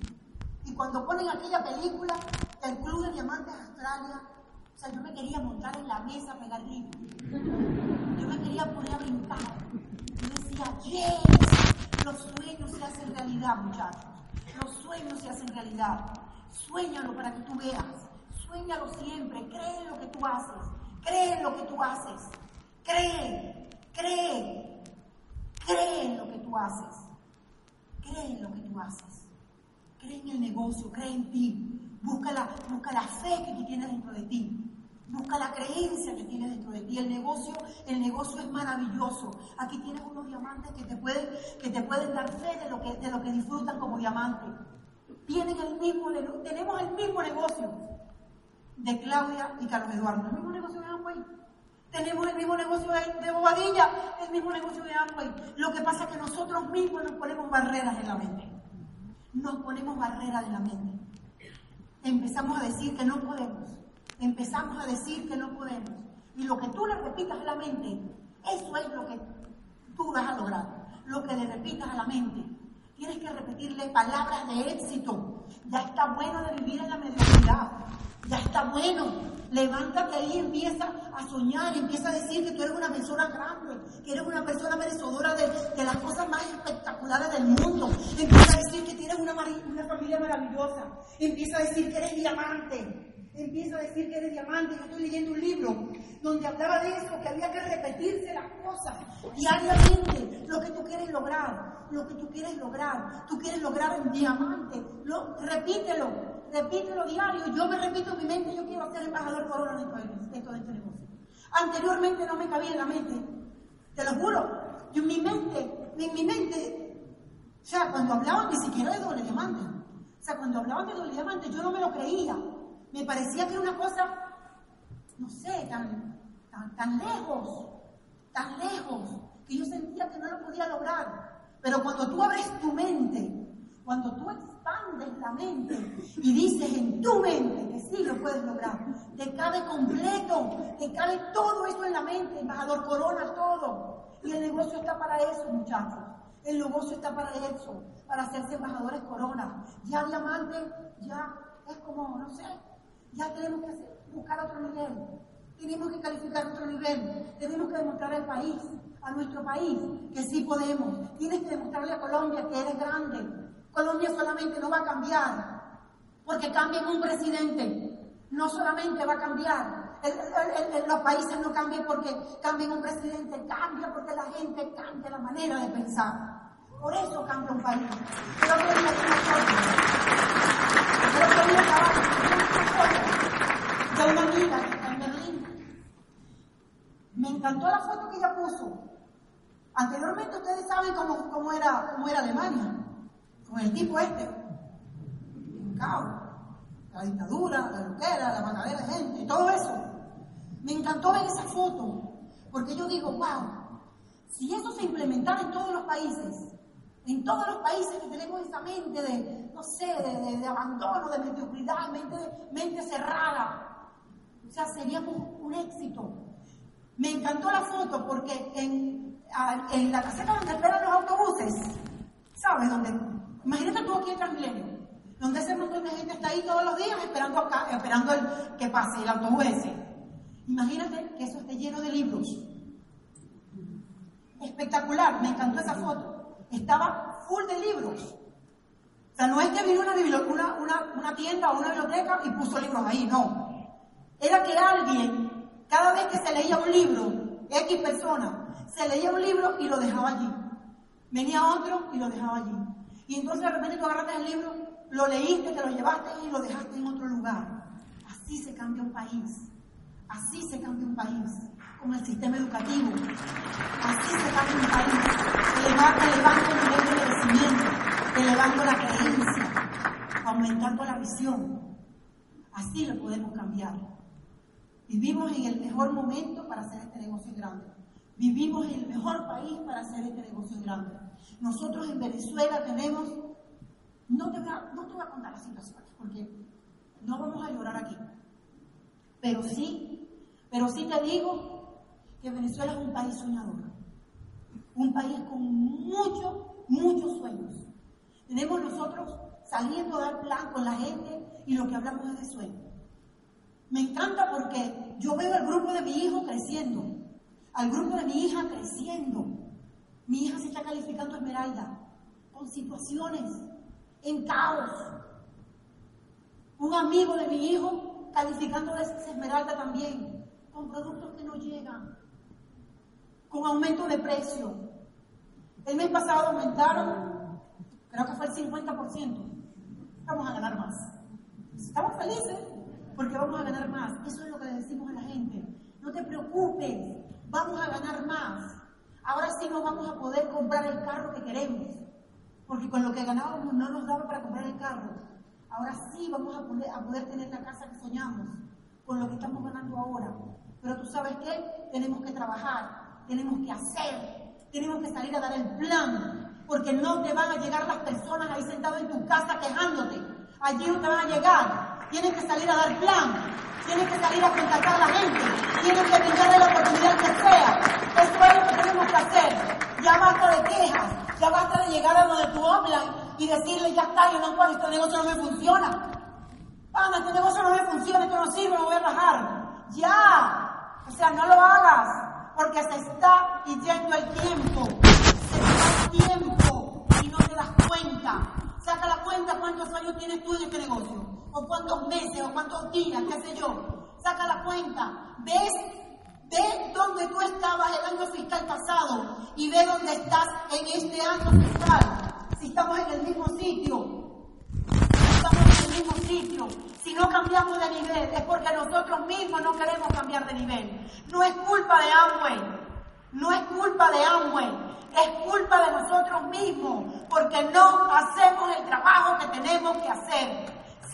Y cuando ponen aquella película, el Club de Diamantes Australia, o sea, yo me quería montar en la mesa, pegar grito. Yo me quería poner a brincar. Yo decía, yes, los sueños se hacen realidad, muchachos. Los sueños se hacen realidad. Suéñalo para que tú veas. Suéñalo siempre. Cree en lo que tú haces. Cree en lo que tú haces. Cree, cree, cree en lo que tú haces. Cree en lo que tú haces. Cree en el negocio, cree en ti. Busca la, busca la fe que tienes dentro de ti. Busca la creencia que tienes dentro de ti. El negocio, el negocio es maravilloso. Aquí tienes unos diamantes que te pueden, que te pueden dar fe de lo que, de lo que disfrutan como diamantes. Tienen el mismo, tenemos el mismo negocio de Claudia y Carlos Eduardo. El mismo negocio de Amway. Tenemos el mismo negocio de Bobadilla, el mismo negocio de Amway. Lo que pasa es que nosotros mismos nos ponemos barreras en la mente. Nos ponemos barreras en la mente. Empezamos a decir que no podemos. Empezamos a decir que no podemos. Y lo que tú le repitas a la mente, eso es lo que tú vas a lograr. Lo que le repitas a la mente. Tienes que repetirle palabras de éxito. Ya está bueno de vivir en la mediocridad. Ya está bueno. Levántate ahí, empieza a soñar, empieza a decir que tú eres una persona grande, que eres una persona merecedora de, de las cosas más espectaculares del mundo. Empieza a decir que tienes una, una familia maravillosa. Empieza a decir que eres diamante empieza a decir que eres diamante. Yo estoy leyendo un libro donde hablaba de eso, que había que repetirse las cosas diariamente, lo que tú quieres lograr, lo que tú quieres lograr. Tú quieres lograr un diamante, lo, repítelo, repítelo diario. Yo me repito en mi mente, yo quiero ser embajador corona de todo este negocio. Anteriormente no me cabía en la mente, te lo juro. Yo en mi mente, en mi mente, o sea, cuando hablaban ni siquiera de doble diamante. O sea, cuando hablaban de doble diamante, yo no me lo creía me parecía que era una cosa, no sé, tan, tan, lejos, tan lejos, que yo sentía que no lo podía lograr. Pero cuando tú abres tu mente, cuando tú expandes la mente y dices en tu mente que sí lo puedes lograr, te cabe completo, te cabe todo eso en la mente, embajador Corona, todo. Y el negocio está para eso, muchachos. El negocio está para eso, para hacerse embajadores Corona. Ya diamante, ya es como, no sé, ya tenemos que buscar otro nivel. Tenemos que calificar otro nivel. Tenemos que demostrar al país, a nuestro país, que sí podemos. Tienes que demostrarle a Colombia que eres grande. Colombia solamente no va a cambiar porque cambien un presidente. No solamente va a cambiar. los países no cambian porque cambien un presidente, cambia porque la gente cambia la manera de pensar. Por eso cambia un país. Pero de una amiga en Berlín. Me encantó la foto que ella puso. Anteriormente ustedes saben cómo, cómo, era, cómo era Alemania, con el tipo este, un caos, la dictadura, la loquera, la matadera de gente, todo eso. Me encantó ver esa foto, porque yo digo, wow, si eso se implementara en todos los países, en todos los países que tenemos esa mente de, no sé, de, abandono, de mediocridad, mente, cerrada, o sea, seríamos un éxito. Me encantó la foto porque en, en la caseta donde esperan los autobuses, ¿sabes dónde? Imagínate tú aquí en Transmilenio, donde ese montón de gente está ahí todos los días esperando, acá, esperando que pase el autobús Imagínate que eso esté lleno de libros. Espectacular, me encantó esa foto. Estaba full de libros. O sea, no es que vino una, una tienda o una biblioteca y puso libros ahí, no era que alguien, cada vez que se leía un libro, X persona, se leía un libro y lo dejaba allí. Venía otro y lo dejaba allí. Y entonces de repente tú agarraste el libro, lo leíste, te lo llevaste y lo dejaste en otro lugar. Así se cambia un país. Así se cambia un país. Con el sistema educativo. Así se cambia un país. Elevando, elevando el nivel de crecimiento, elevando la creencia, aumentando la visión. Así lo podemos cambiar. Vivimos en el mejor momento para hacer este negocio grande. Vivimos en el mejor país para hacer este negocio grande. Nosotros en Venezuela tenemos, no te voy a, no te voy a contar las situaciones porque no vamos a llorar aquí. Pero sí, pero sí te digo que Venezuela es un país soñador. Un país con muchos, muchos sueños. Tenemos nosotros saliendo a dar plan con la gente y lo que hablamos es de sueños. Me encanta porque yo veo al grupo de mi hijo creciendo, al grupo de mi hija creciendo. Mi hija se está calificando Esmeralda con situaciones en caos. Un amigo de mi hijo calificando de Esmeralda también, con productos que no llegan, con aumento de precio. El mes pasado aumentaron, creo que fue el 50%. Vamos a ganar más. Estamos felices porque vamos a ganar más. Eso es lo que le decimos a la gente. No te preocupes, vamos a ganar más. Ahora sí nos vamos a poder comprar el carro que queremos, porque con lo que ganábamos no nos daba para comprar el carro. Ahora sí vamos a poder, a poder tener la casa que soñamos, con lo que estamos ganando ahora. Pero tú sabes qué? Tenemos que trabajar, tenemos que hacer, tenemos que salir a dar el plan, porque no te van a llegar las personas ahí sentadas en tu casa quejándote. Allí no te van a llegar tienes que salir a dar plan, tienes que salir a contactar a la gente, tienes que brindarle la oportunidad que sea. Eso es lo que tenemos que hacer. Ya basta de quejas, ya basta de llegar a donde tú hablas y decirle, ya está, yo no puedo, este negocio no me funciona. Ana, este negocio no me funciona, esto no sirve, me voy a bajar. Ya. O sea, no lo hagas, porque se está yendo el tiempo. Se va el tiempo y no te das cuenta. Saca la cuenta cuántos años tienes tú en este negocio, o cuántos meses, o cuántos días, qué sé yo. Saca la cuenta. ¿Ves Ve dónde tú estabas el año fiscal pasado y ve dónde estás en este año fiscal. Si estamos en el mismo sitio, si estamos en el mismo sitio, si no cambiamos de nivel es porque nosotros mismos no queremos cambiar de nivel. No es culpa de Amway, no es culpa de Amway, es culpa de nosotros mismos porque no hacemos el trabajo que tenemos que hacer.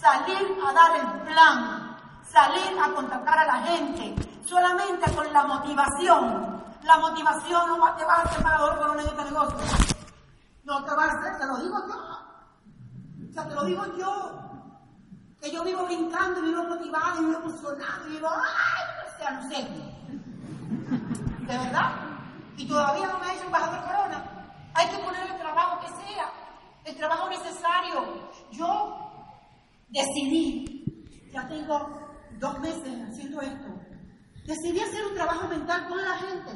Salir a dar el plan, salir a contactar a la gente, solamente con la motivación. La motivación no te va a hacer pagador con este negocio. No te va a hacer, te lo digo yo. O sea, te lo digo yo. Que yo vivo brincando, vivo motivado, vivo emocionado, vivo, ay, o sea, no sé. ¿De verdad? Y todavía no me ha hecho embajador corona. Hay que poner el trabajo que sea, el trabajo necesario. Yo decidí, ya tengo dos meses haciendo esto, Decidí hacer un trabajo mental con la gente.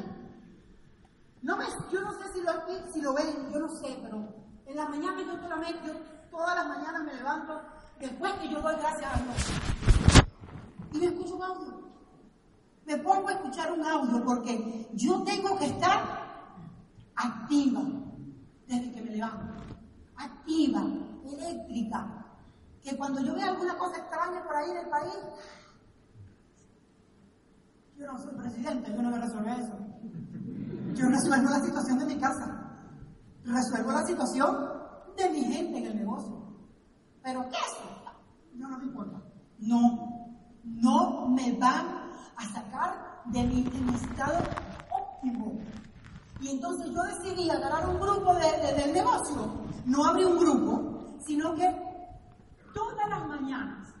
No me, yo no sé si lo, si lo ven, yo no sé, pero en la mañana yo, yo todas las mañanas me levanto después que yo doy gracias a Dios. Y me escucho un audio. Me pongo a escuchar un audio porque yo tengo que estar activa desde que me levanto. Activa, eléctrica. Que cuando yo vea alguna cosa extraña por ahí en el país, yo no soy presidente, yo no a resolver eso. Yo resuelvo la situación de mi casa. Resuelvo la situación de mi gente en el negocio. Pero ¿qué es eso? No, no me importa. No, no me van a sacar de mi, estado óptimo. Y entonces yo decidí agarrar un grupo de, del negocio. No abrí un grupo, sino que todas las mañanas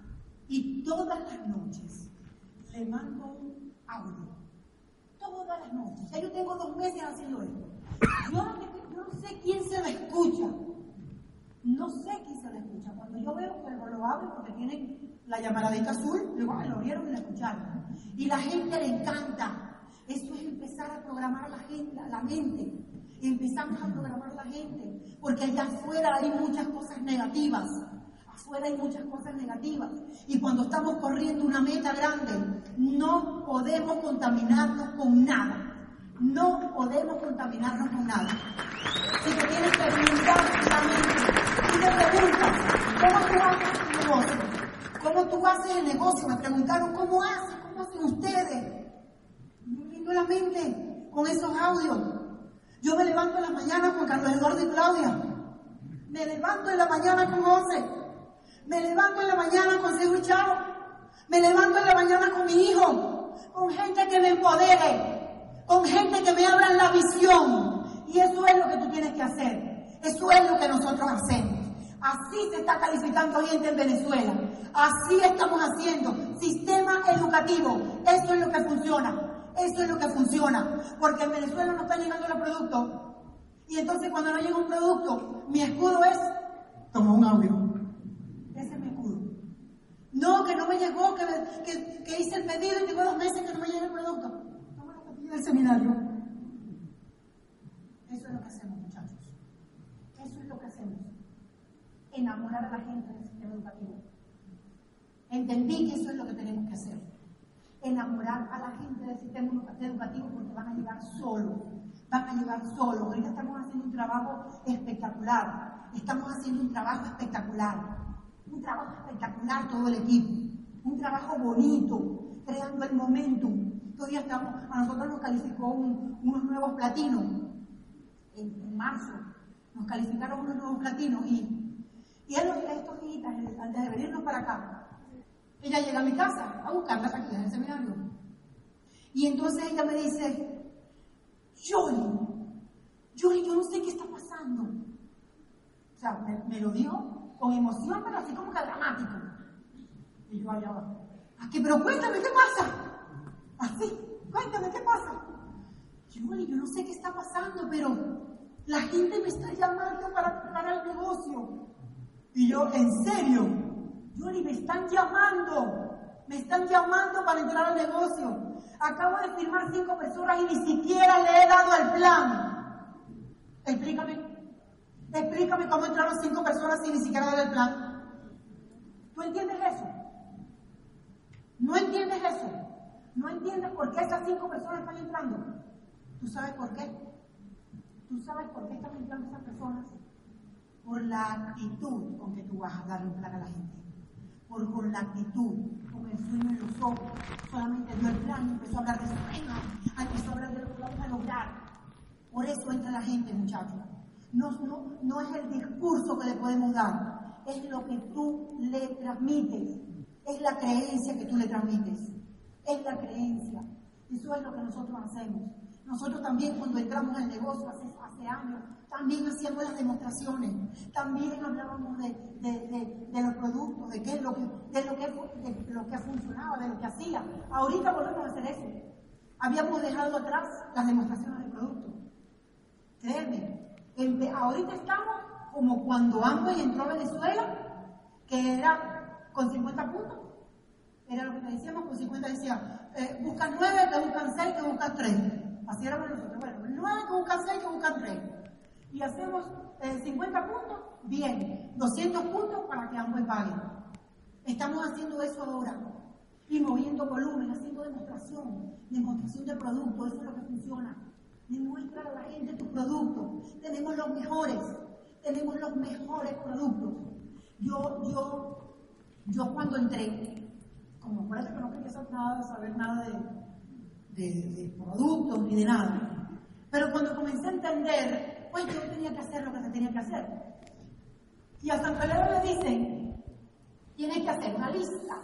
y todas las noches le mando audio. Todas las noches. Ya yo tengo dos meses haciendo esto. Yo no, sé quién se lo escucha. No sé quién se lo escucha. Cuando yo veo que lo abre porque tienen la llamaradita azul, digo, lo vieron y la escucharon. Y la gente le encanta. Eso es empezar a programar la gente, la mente. Empezamos a programar la gente. Porque allá afuera hay muchas cosas negativas. Afuera hay muchas cosas negativas. Y cuando estamos corriendo una meta grande, no podemos contaminarnos con nada. No podemos contaminarnos con nada. Si te tienes que preguntar y me preguntas, ¿cómo tú haces el negocio? ¿Cómo tú haces el negocio? Me preguntaron, ¿cómo hacen? ¿Cómo hacen ustedes? Me la mente con esos audios. Yo me levanto en la mañana con Carlos Eduardo y Claudia. Me levanto en la mañana con José. Me levanto en la mañana con Sergio Chao. Me levanto en la mañana con mi hijo. Con gente que me empodere. Con gente que me abra la visión. Y eso es lo que tú tienes que hacer. Eso es lo que nosotros hacemos. Así se está calificando gente en Venezuela. Así estamos haciendo. Sistema educativo. Eso es lo que funciona. Eso es lo que funciona. Porque en Venezuela no están llegando los productos. Y entonces cuando no llega un producto, mi escudo es, toma un audio. No, que no me llegó, que, que, hice el pedido y tengo dos meses que no me llega el producto. No me lo pedí del seminario. Eso es lo que hacemos, muchachos. Eso es lo que hacemos. Enamorar a la gente del sistema educativo. Entendí que eso es lo que tenemos que hacer. Enamorar a la gente del sistema educativo porque van a llegar solos. Van a llegar solos. Ahorita estamos haciendo un trabajo espectacular. Estamos haciendo un trabajo espectacular un trabajo espectacular todo el equipo, un trabajo bonito, creando el momentum. Todavía estamos, a nosotros nos calificó unos nuevos platinos en, marzo, nos calificaron unos nuevos platinos y, y él, estos días, antes de venirnos para acá, ella llega a mi casa a buscarlas aquí en el seminario. Y entonces ella me dice, Johnny, Johnny, yo no sé qué está pasando. O sea, me lo dio con emoción, pero así como que dramático. Y yo allá abajo, aquí, pero cuéntame qué pasa. Así, cuéntame qué pasa. Yo, yo no sé qué está pasando, pero la gente me está llamando para, para el negocio. Y yo, ¿en serio? Yuri, me están llamando. Me están llamando para entrar al negocio. Acabo de firmar cinco personas y ni siquiera le he dado el plan. Explícame. Explícame cómo entraron cinco personas y ni siquiera dado el plan. ¿Tú entiendes eso? ¿No entiendes eso? ¿No entiendes por qué esas cinco personas están entrando? ¿Tú sabes por qué? ¿Tú sabes por qué están entrando esas personas? Por la actitud con que tú vas a darle un plan a la gente. Por, por la actitud, con el sueño en los ojos. Solamente dio el plan y empezó a hablar de su sueño. Empezó a hablar de lo que vamos a lograr. Por eso entra la gente, muchachos. No, es el discurso que le podemos dar, es lo que tú le transmites, es la creencia que tú le transmites, es la creencia. Eso es lo que nosotros hacemos. Nosotros también cuando entramos al negocio hace, años, también hacíamos las demostraciones, también hablábamos de, de, de, los productos, de qué es lo que, de lo que, de lo que funcionaba, de lo que hacía. Ahorita volvemos a hacer eso. Habíamos dejado atrás las demostraciones de productos. Créeme, ahorita estamos como cuando Amway entró a Venezuela, que era con 50 puntos. Era lo que decíamos, con 50 decía, eh, buscan 9, que buscan 6, que buscan 3. Así éramos nosotros. Bueno, 9 que buscan 6, que buscan 3. Y hacemos eh, 50 puntos, bien. 200 puntos para que Amway pague. Estamos haciendo eso ahora. Y moviendo volumen, haciendo demostración, demostración de producto, eso es lo que funciona. Demuestra a la gente tu producto. Tenemos los mejores, tenemos los mejores productos. Yo, yo, yo cuando entré, como acuérdate que no quería nada, saber nada de, de, productos ni de nada. Pero cuando comencé a entender, pues yo tenía que hacer lo que se tenía que hacer. Y a San Pedro le dicen, tienes que hacer una lista.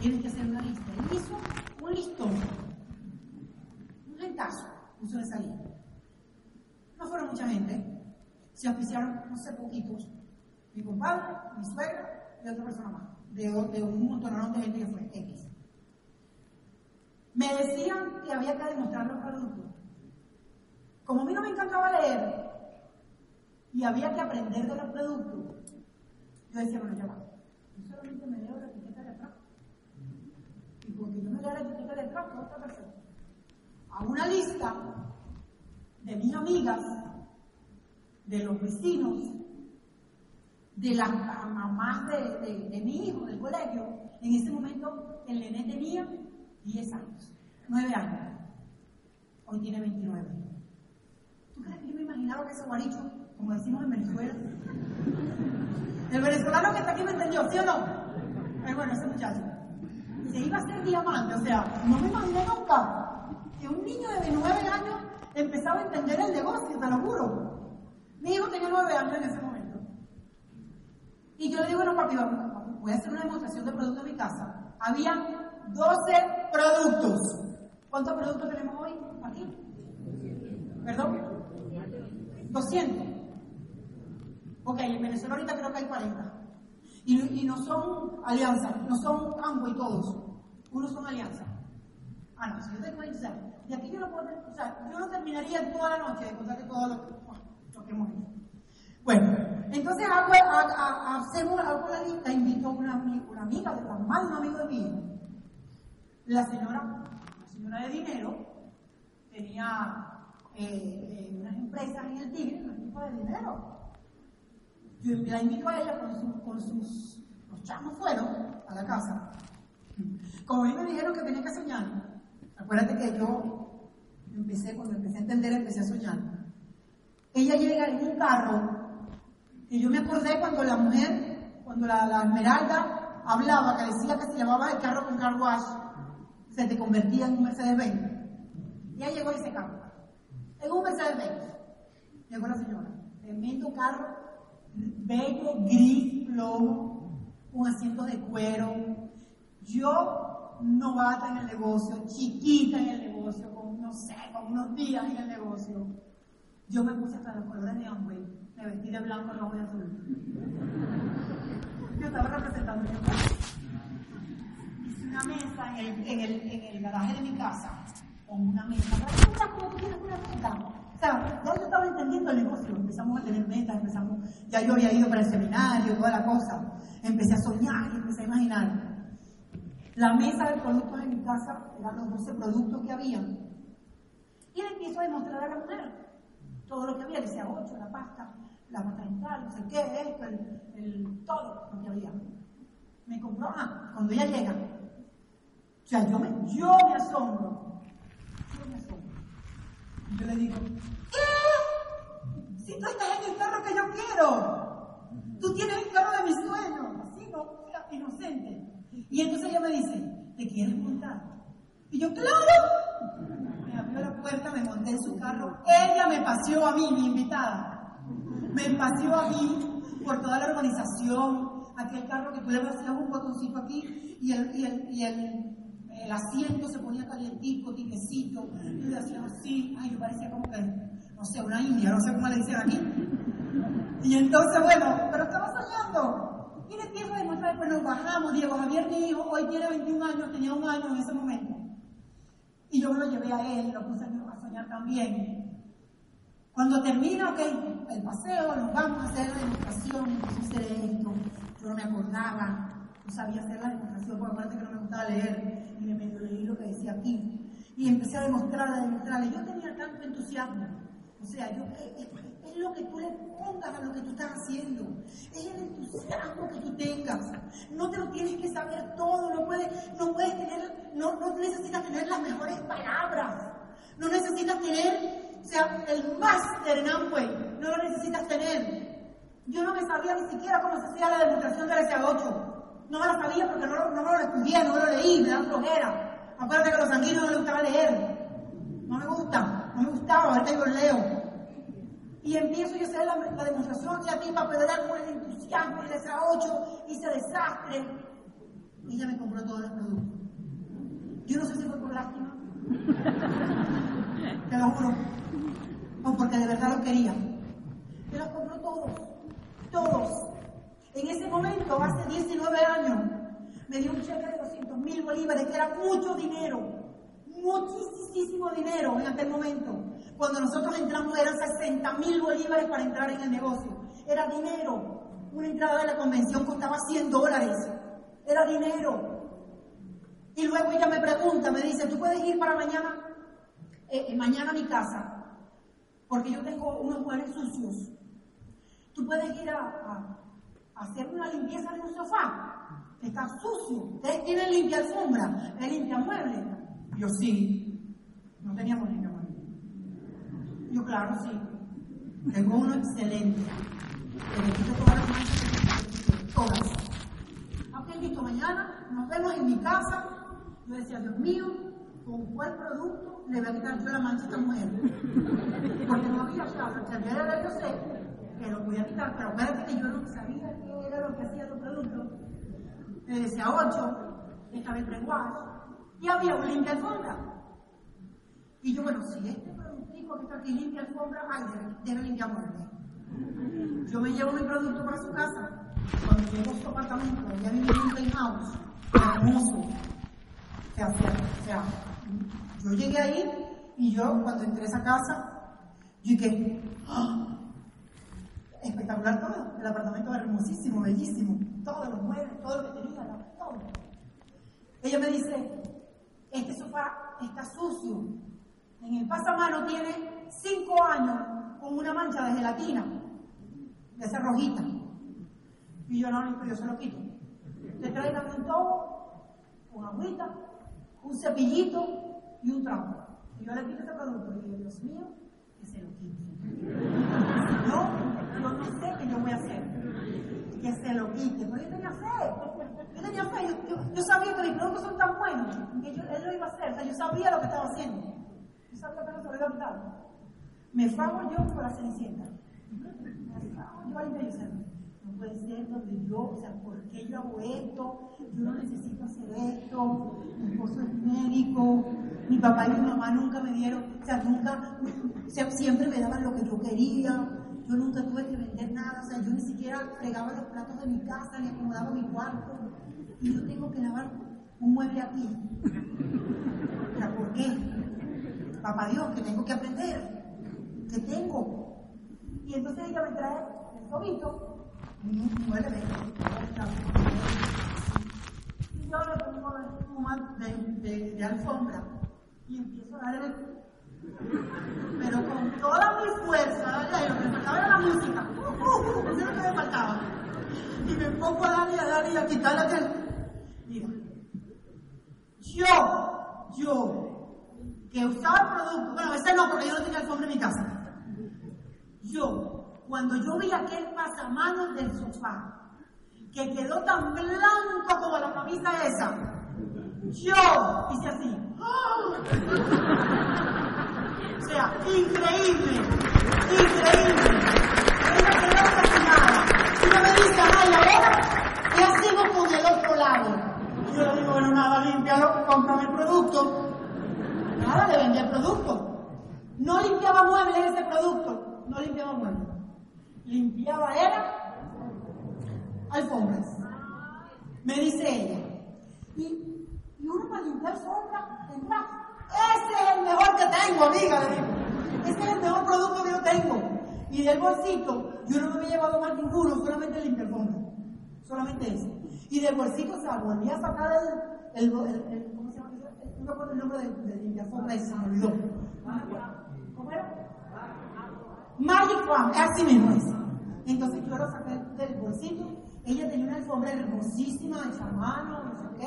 Tienes que hacer una lista. Y hizo un listón, un lentazo puso de salir. No fueron mucha gente, se oficiaron, no sé, poquitos. Mi compadre, mi suegra y otra persona más, de, de un montón de gente que fue X. Me decían que había que demostrar los productos. Como a mí no me encantaba leer y había que aprender de los productos, yo decía, bueno, ya va. Yo solamente me leo la etiqueta de atrás. Y porque yo me leo la etiqueta de atrás, otra persona a una lista de mis amigas, de los vecinos, de las mamás de, mi hijo del colegio. En ese momento el nene tenía 10 años, 9 años. Hoy tiene 29. ¿Tú crees que yo me imaginaba que ese guaricho, como decimos en Venezuela, <laughs> el venezolano que está aquí me entendió, ¿sí o no? Es bueno, ese muchacho. Se iba a ser diamante, o sea, no me imaginé nunca que un niño de 9 años empezaba a entender el negocio, te lo juro. Mi hijo tenía 9 años en ese momento. Y yo le digo, bueno, papi, voy a hacer una demostración de producto en mi casa. Había 12 productos. ¿Cuántos productos tenemos hoy aquí? ¿Perdón? 200. Ok, en Venezuela ahorita creo que hay 40. Y, no son alianzas, no son y todos. Unos son alianzas. Ah, no, si yo tengo 26. Y aquí yo no puedo, o sea, yo no terminaría toda la noche de contarte todo lo que, lo que hemos. Bueno, entonces hago, hacemos algo la lista, invito a una, una amiga, de mamá de un amigo de mí. La señora, la señora de dinero, tenía eh, eh, unas empresas en el Tigre, un equipo de dinero. Yo la invito a ella con, su, con sus, los chamos fueron a la casa. Como a mí me dijeron que tenía que soñar, Acuérdate que yo empecé, cuando empecé a entender, empecé a soñar. Ella llega en un carro, y yo me acordé cuando la mujer, cuando la, Esmeralda hablaba, que decía que se llevaba el carro con car wash, se te convertía en un Mercedes-Benz. Ella llegó ese carro. En un Mercedes-Benz. Llegó la señora. Tremendo carro, bello, gris, plomo, un asiento de cuero. Yo novata en el negocio, chiquita en el negocio, con, no sé, con unos días en el negocio, yo me puse hasta los colores de Amway, me vestí de blanco, rojo y azul. Yo estaba representando mi Hice una mesa en el, garaje de mi casa, con una mesa. una meta. O sea, ya yo estaba entendiendo el negocio, empezamos a tener metas, empezamos, Ya yo había ido para el seminario, toda la cosa. Empecé a soñar y empecé a imaginar. La mesa de productos en mi casa eran los 12 productos que había. Y le empiezo a demostrar a la mujer todo lo que había, sea 8, la pasta, la dental, no sé qué, esto, el, todo lo que había. Me compró, ah, cuando ella llega, o sea, yo me, yo me asombro, yo me asombro. Y yo le digo, ¿qué? Si tú estás en el carro que yo quiero, tú tienes el carro de mis sueños, así no, inocente. Y entonces ella me dice, ¿te quieres montar? Y yo, claro. Me abrió la puerta, me monté en su carro. Ella me paseó a mí, mi invitada. Me paseó a mí por toda la organización. Aquel carro que tú le hacías un botoncito aquí y el, y el, y el, el asiento se ponía calientico, tiquecito. Y le hacía así. Ay, yo parecía como que, no sé, una india, no sé cómo le dicen aquí. Y entonces, bueno, pero estaba soñando. Y le empiezo a demostrar, pues nos bajamos, Diego Javier, mi hijo, hoy tiene 21 años, tenía un año en ese momento. Y yo me lo llevé a él, lo puse a soñar también. Cuando termina, ok, el paseo, nos vamos a hacer la demostración, hacer esto, yo no me acordaba, no sabía hacer la demostración, porque aparte que no me gustaba leer, y me medio leí lo que decía aquí. Y empecé a demostrarle, a demostrarle. Yo tenía tanto entusiasmo. O sea, yo, es, lo que tú le pongas a lo que tú estás haciendo. Es el entusiasmo que tú tengas. No te lo tienes que saber todo, no puedes, no puedes tener, no, no necesitas tener las mejores palabras. No necesitas tener, o sea, el máster en Amway, no lo necesitas tener. Yo no me sabía ni siquiera cómo se hacía la demostración del SA8. No me la sabía porque no, no, no lo estudié, no me lo leí, me da flojera. Acuérdate que a los sanguíneos no les gustaba leer. No me gusta, no me gustaba, ahorita yo leo. Y empiezo yo a hacer la, la demostración y a ti para pedalear con el entusiasmo y el SA8 hice desastre. Y ella me compró todos los productos. Yo no sé si fue por lástima. <laughs> Te lo juro. O porque de verdad lo quería. Me los compró todos. Todos. En ese momento, hace 19 años, me dio un cheque de 200 mil bolívares, que era mucho dinero. Muchísimo dinero en aquel momento. Cuando nosotros entramos eran 60 mil bolívares para entrar en el negocio. Era dinero. Una entrada de la convención costaba 100 dólares. Era dinero. Y luego ella me pregunta, me dice, ¿tú puedes ir para mañana? Eh, mañana a mi casa. Porque yo tengo unos muebles sucios. ¿Tú puedes ir a, hacer una limpieza de un sofá? Está sucio. Ustedes tienen limpia alfombra, limpia mueble. Yo sí. No teníamos. Yo, claro, sí. Tengo uno excelente. Que me quito todas las manchas, todas. Ok, listo, mañana nos vemos en mi casa. Yo decía, Dios mío, ¿con cuál producto le voy a quitar yo la mancha a esta mujer? Porque no había casa. O sea, yo era yo sé que lo podía quitar, pero acuérdate que yo no sabía qué era lo que hacía los productos. Le decía 8, estaba el preguas, y había un limpia alfombra. Y yo, bueno, si este que está aquí limpia alfombra, ay, debe limpiar mueble. Yo me llevo mi producto para su casa. Cuando llego a su apartamento, ya vivía en un penthouse, hermoso. O sea, o sea, yo llegué ahí y yo, cuando entré a esa casa, yo dije, ¡ah! espectacular todo. El apartamento era hermosísimo, bellísimo. Todos los muebles, todo lo que tenía, todo. Ella me dice, este sofá está sucio. En el pasamano tiene cinco años con una mancha de gelatina, de esa rojita. Y yo no, yo se lo quito. Le traigan un tobo, con agüita, un cepillito y un trapo. Y yo le quito ese producto. Y digo, Dios mío, que se lo quite. No, yo no sé qué yo voy a hacer. Que se lo quite. Pero yo tenía fe. Yo tenía fe. Yo sabía que mis productos son tan buenos que yo, él lo iba a hacer. O sea, yo sabía lo que estaba haciendo. Quitar. Me fago yo por la cenicienta. Me fago yo al interior. No puede ser donde yo, o sea, ¿por qué yo hago esto? Yo no necesito hacer esto. Mi esposo es médico. Mi papá y mi mamá nunca me dieron, o sea, nunca, <laughs> o sea, siempre me daban lo que yo quería. Yo nunca tuve que vender nada, o sea, yo ni siquiera fregaba los platos de mi casa ni acomodaba mi cuarto. Y yo tengo que lavar un mueble aquí. ¿Pero por qué? Papá Dios, que tengo que aprender. ¿Qué tengo? Y entonces ella me trae el tobito, muele Y yo le pongo la espuma de, alfombra y empiezo a darle pero con toda mi fuerza, y lo que me faltaba era la música, uh, uh, eso es lo que me faltaba. Y me pongo a darle, a darle y a quitarle. Mira, yo, yo, que usaba el producto, bueno, ese no, porque yo no tenía alfombra en mi casa. Yo, cuando yo vi aquel pasamanos del sofá, que quedó tan blanco como la camisa esa, yo hice así. O sea, increíble, increíble. Ella quedó fascinada. Si no me dice, ay, ahora, ¿qué hacemos con el otro lado? Y yo le digo, bueno, nada, límpialo, cómprame el producto. Nada, le vendí el producto. No limpiaba muebles ese producto, no limpiaba muebles. Limpiaba era alfombras. Me dice ella. Y, y uno para limpiar sombra tendrá. Ese es el mejor que tengo, amiga. Ese es el mejor producto que yo tengo. Y del bolsito, yo no me he llevado más ninguno, solamente el limpiafondo. Solamente ese. Y del bolsito, se volví a sacar el, el, el, ¿cómo acuerdo el nombre del de limpiafondo, ese se. ¿Cómo era? Magic Farm, así mismo es. Entonces yo lo saqué del bolsito. Ella tenía una alfombra hermosísima de mano, no sé qué,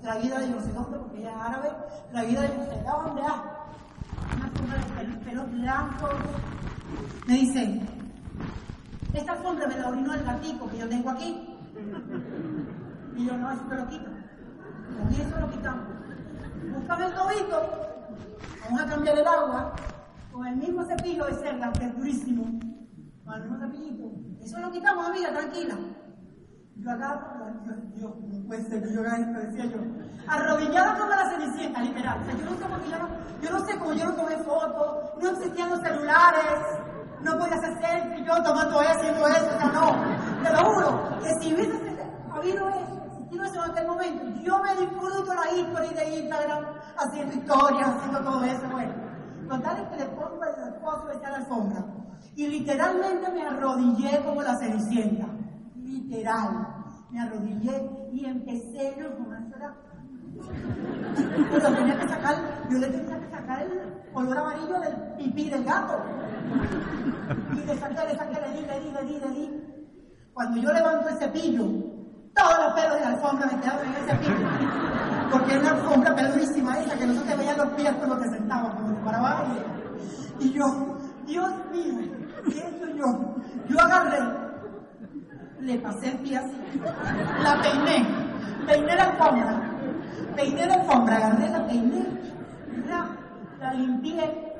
traída de no porque ella es árabe, traída de no sé dónde, ah, una alfombra de pelos blancos. Me dice, esta alfombra me la orinó el gatito que yo tengo aquí. Y yo, no, eso te lo quito. Con eso lo quitamos. Búscame el tobito, vamos a cambiar el agua, con el mismo cepillo de cerda, que es durísimo, con el mismo cepillito. Eso lo quitamos, amiga, tranquila. Yo agarro, yo, yo, no puede ser haga esto, decía yo. Arrodillada como la cenicienta, literal. O sea, yo no sé cómo yo no, yo no sé cómo yo no tomé fotos, no existían los celulares, no podía hacer selfie, yo tomando eso, haciendo eso, o sea, no. Te lo juro, que si hubiese habido eso, existido eso en aquel momento, yo me disfruto la historia de Instagram, haciendo historias, haciendo todo eso, bueno. Total que le pongo el esposo de la alfombra. Y literalmente me arrodillé como la cenicienta. Literal. Me arrodillé y empecé, era. Pero tenía que sacar, yo le tenía que sacar el color amarillo del pipí del gato. Y le saqué, le saqué, le di, le di, le di, le di. Cuando yo levanto el cepillo, todos los pelos de la alfombra me quedaron en el cepillo. Porque era una alfombra pelurísima esa, que no se te veían los pies cuando te sentabas, cuando te parabas. Y yo, Dios mío, ¿qué soy yo? Yo agarré, le pasé el pie así, la peiné, peiné la alfombra, peiné la alfombra, agarré la peiné, la, limpié,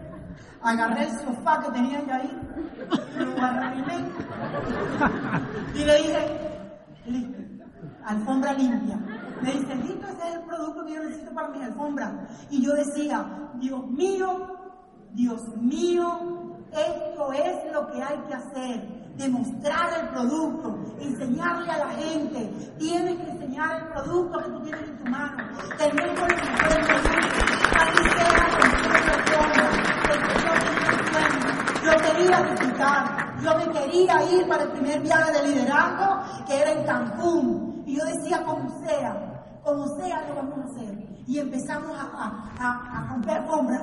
agarré el sofá que tenía yo ahí, lo arreglé y le dije, listo, alfombra limpia. Me dice, listo, ese es el producto que yo necesito para mi alfombra. Y yo decía, Dios mío, Dios mío, esto es lo que hay que hacer. Demostrar el producto, enseñarle a la gente. Tienes que enseñar el producto que tú tienes en tu mano. El producto. Así sea Yo quería visitar, yo me quería ir para el primer viaje de liderazgo que era en Cancún. Yo decía, como sea, como sea lo vamos a hacer. Y empezamos a, a, a, a romper alfombras.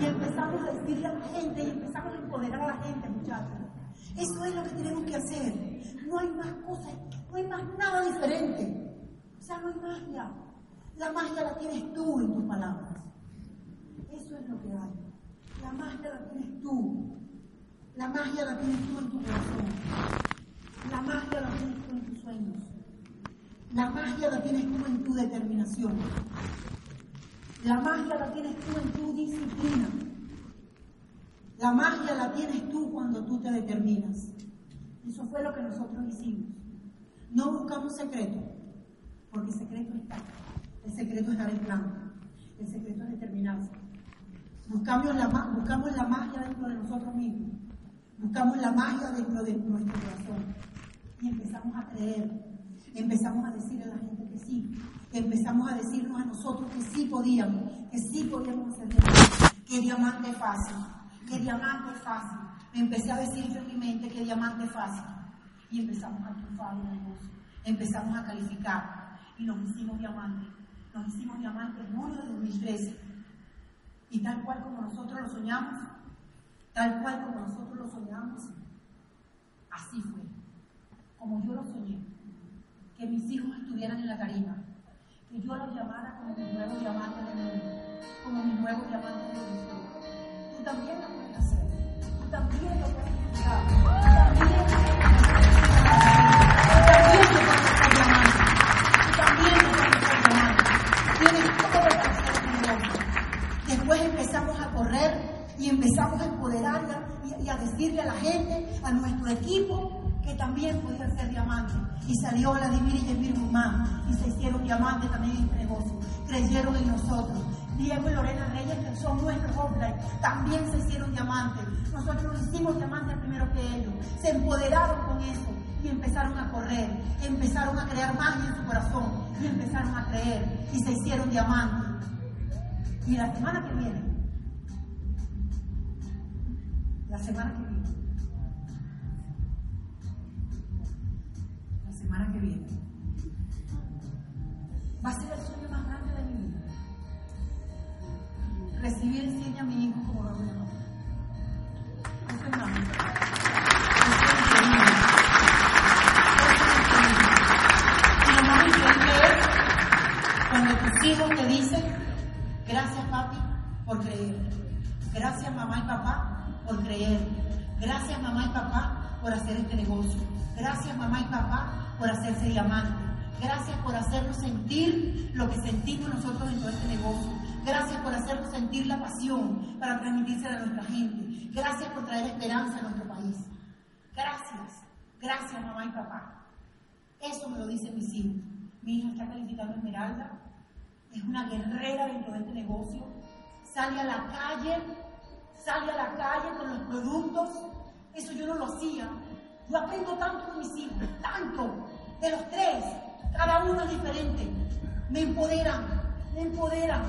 Y empezamos a decirle a la gente y empezamos a empoderar a la gente, muchachos. Eso es lo que tenemos que hacer. No hay más cosas, no hay más nada diferente. O sea, no hay magia. La magia la tienes tú en tus palabras. Eso es lo que hay. La magia la tienes tú. La magia la tienes tú en tu corazón. La magia la tienes tú en tus sueños. La magia la tienes tú en tu determinación. La magia la tienes tú en tu disciplina. La magia la tienes tú cuando tú te determinas. Eso fue lo que nosotros hicimos. No buscamos secreto, porque el secreto está. El secreto es dar el plan. El secreto es determinarse. Buscamos la, buscamos la magia dentro de nosotros mismos. Buscamos la magia dentro de nuestro corazón. Y empezamos a creer. Empezamos a decirle a la gente que sí. Empezamos a decirnos a nosotros que sí podíamos. Que sí podíamos hacer que diamante es fácil. que diamante es fácil. Me empecé a decir en mi mente que diamante es fácil. Y empezamos a triunfar el negocio. Empezamos a calificar. Y nos hicimos diamantes. Nos hicimos diamantes en de 2013. Y tal cual como nosotros lo soñamos, tal cual como nosotros lo soñamos, así fue. Como yo lo soñé. Que mis hijos estuvieran en la tarima. Que yo los llamara como mis nuevos diamantes de mundo. Como mis nuevos diamantes de mundo. Tú también lo puedes hacer. Tú también lo puedes lograr. Tú también lo puedes hacer. Después empezamos a correr y empezamos a empoderar y a, y a decirle a la gente, a nuestro equipo, que también podían ser diamantes. Y salió Vladimir y Yemir Guzmán y se hicieron diamantes también en este negocio. Creyeron en nosotros. Diego y Lorena Reyes, que son nuestros offline, también se hicieron diamantes. Nosotros nos hicimos diamantes primero que ellos. Se empoderaron con eso y empezaron a correr. Empezaron a crear magia en su corazón y empezaron a creer y se hicieron diamantes. Y la semana que viene, la semana que viene, semana que viene, hacerse diamante. Gracias por hacernos sentir lo que sentimos nosotros en todo este negocio. Gracias por hacernos sentir la pasión para transmitírsela a nuestra gente. Gracias por traer esperanza a nuestro país. Gracias. Gracias mamá y papá. Eso me lo dicen mis hijos. Mi hija está calificando Esmeralda. Es una guerrera dentro de este negocio. Sale a la calle, sale a la calle con los productos. Eso yo no lo hacía. Yo aprendo tanto con mis hijos, tanto. De los tres, cada uno es diferente. Me empoderan, me empoderan.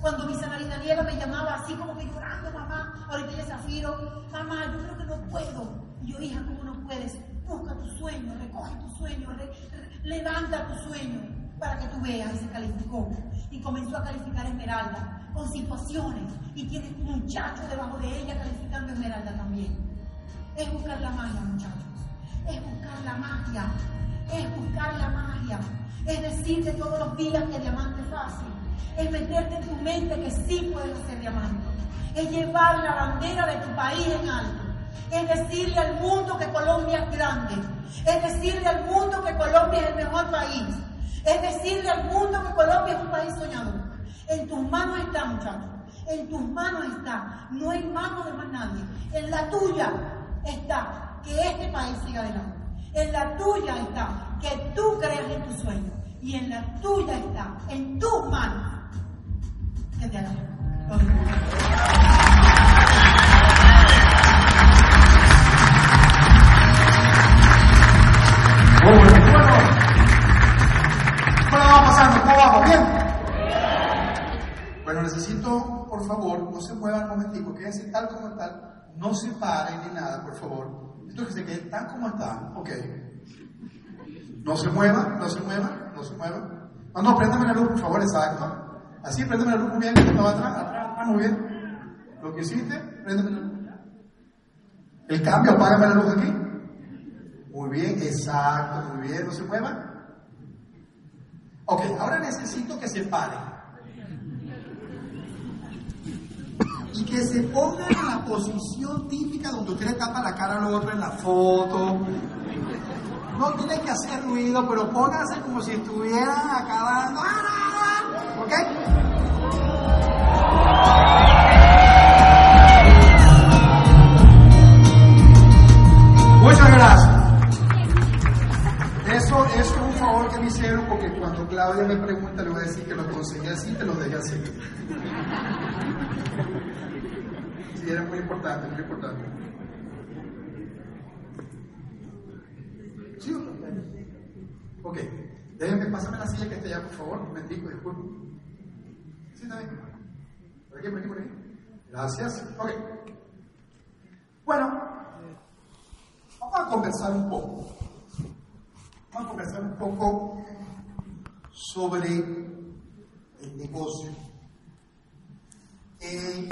Cuando mi Samaria Daniela me llamaba así como que llorando, mamá, ahorita ella Zafiro, mamá, yo creo que no puedo. Y yo, hija, ¿cómo no puedes? Busca tu sueño, recoge tu sueño, levanta tu sueño para que tú veas. Y se calificó. Y comenzó a calificar Esmeralda con situaciones. Y tiene un muchacho debajo de ella calificando Esmeralda también. Es buscar la magia, muchachos. Es buscar la magia. Es buscar la magia. Es decirte todos los días que diamante es fácil. Es meterte en tu mente que sí puedes hacer diamante. Es llevar la bandera de tu país en alto. Es decirle al mundo que Colombia es grande. Es decirle al mundo que Colombia es el mejor país. Es decirle al mundo que Colombia es un país soñador. En tus manos está, muchachos. En tus manos está. No en manos de más nadie. En la tuya está que este país siga adelante. En la tuya está que tú creas en tu sueño. Y en la tuya está, en tus manos, que te bueno. Bueno, ¿cómo. ¿Bien? Bueno, necesito, por favor, no se muevan un momentico, quédense tal como están, no se paren ni nada, por favor. Entonces que se queden tan como están, ok. No se muevan, no se muevan, no se muevan. No, no, préndame la luz, por favor, exacto. Así, préndame la luz muy bien, que va atrás, atrás, atrás, muy bien. Lo que hiciste, préndame la luz. El cambio, apágame la luz aquí. Muy bien, exacto, muy bien, no se muevan. Ok, ahora necesito que se paren. Y que se pongan en la posición típica donde usted le tapa la cara al otro en la foto. No tienen que hacer ruido, pero pónganse como si estuvieran acabando. ¿Ok? Muchas gracias. Eso, eso es un favor que me hicieron porque cuando Claudia me pregunta le voy a decir que lo conseguí así, te lo dejé así. Era muy importante, muy importante. ¿Sí o? Ok, déjenme, pásame la silla que está allá, por favor. Un momentico, disculpe. Sí, está bien. ¿Por aquí, por aquí, por aquí? Gracias. Ok. Bueno, vamos a conversar un poco. Vamos a conversar un poco sobre el negocio. Eh,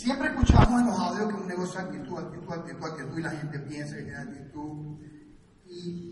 siempre escuchamos en los audios que un negocio es actitud, actitud, actitud, actitud, y la gente piensa que tiene actitud. Y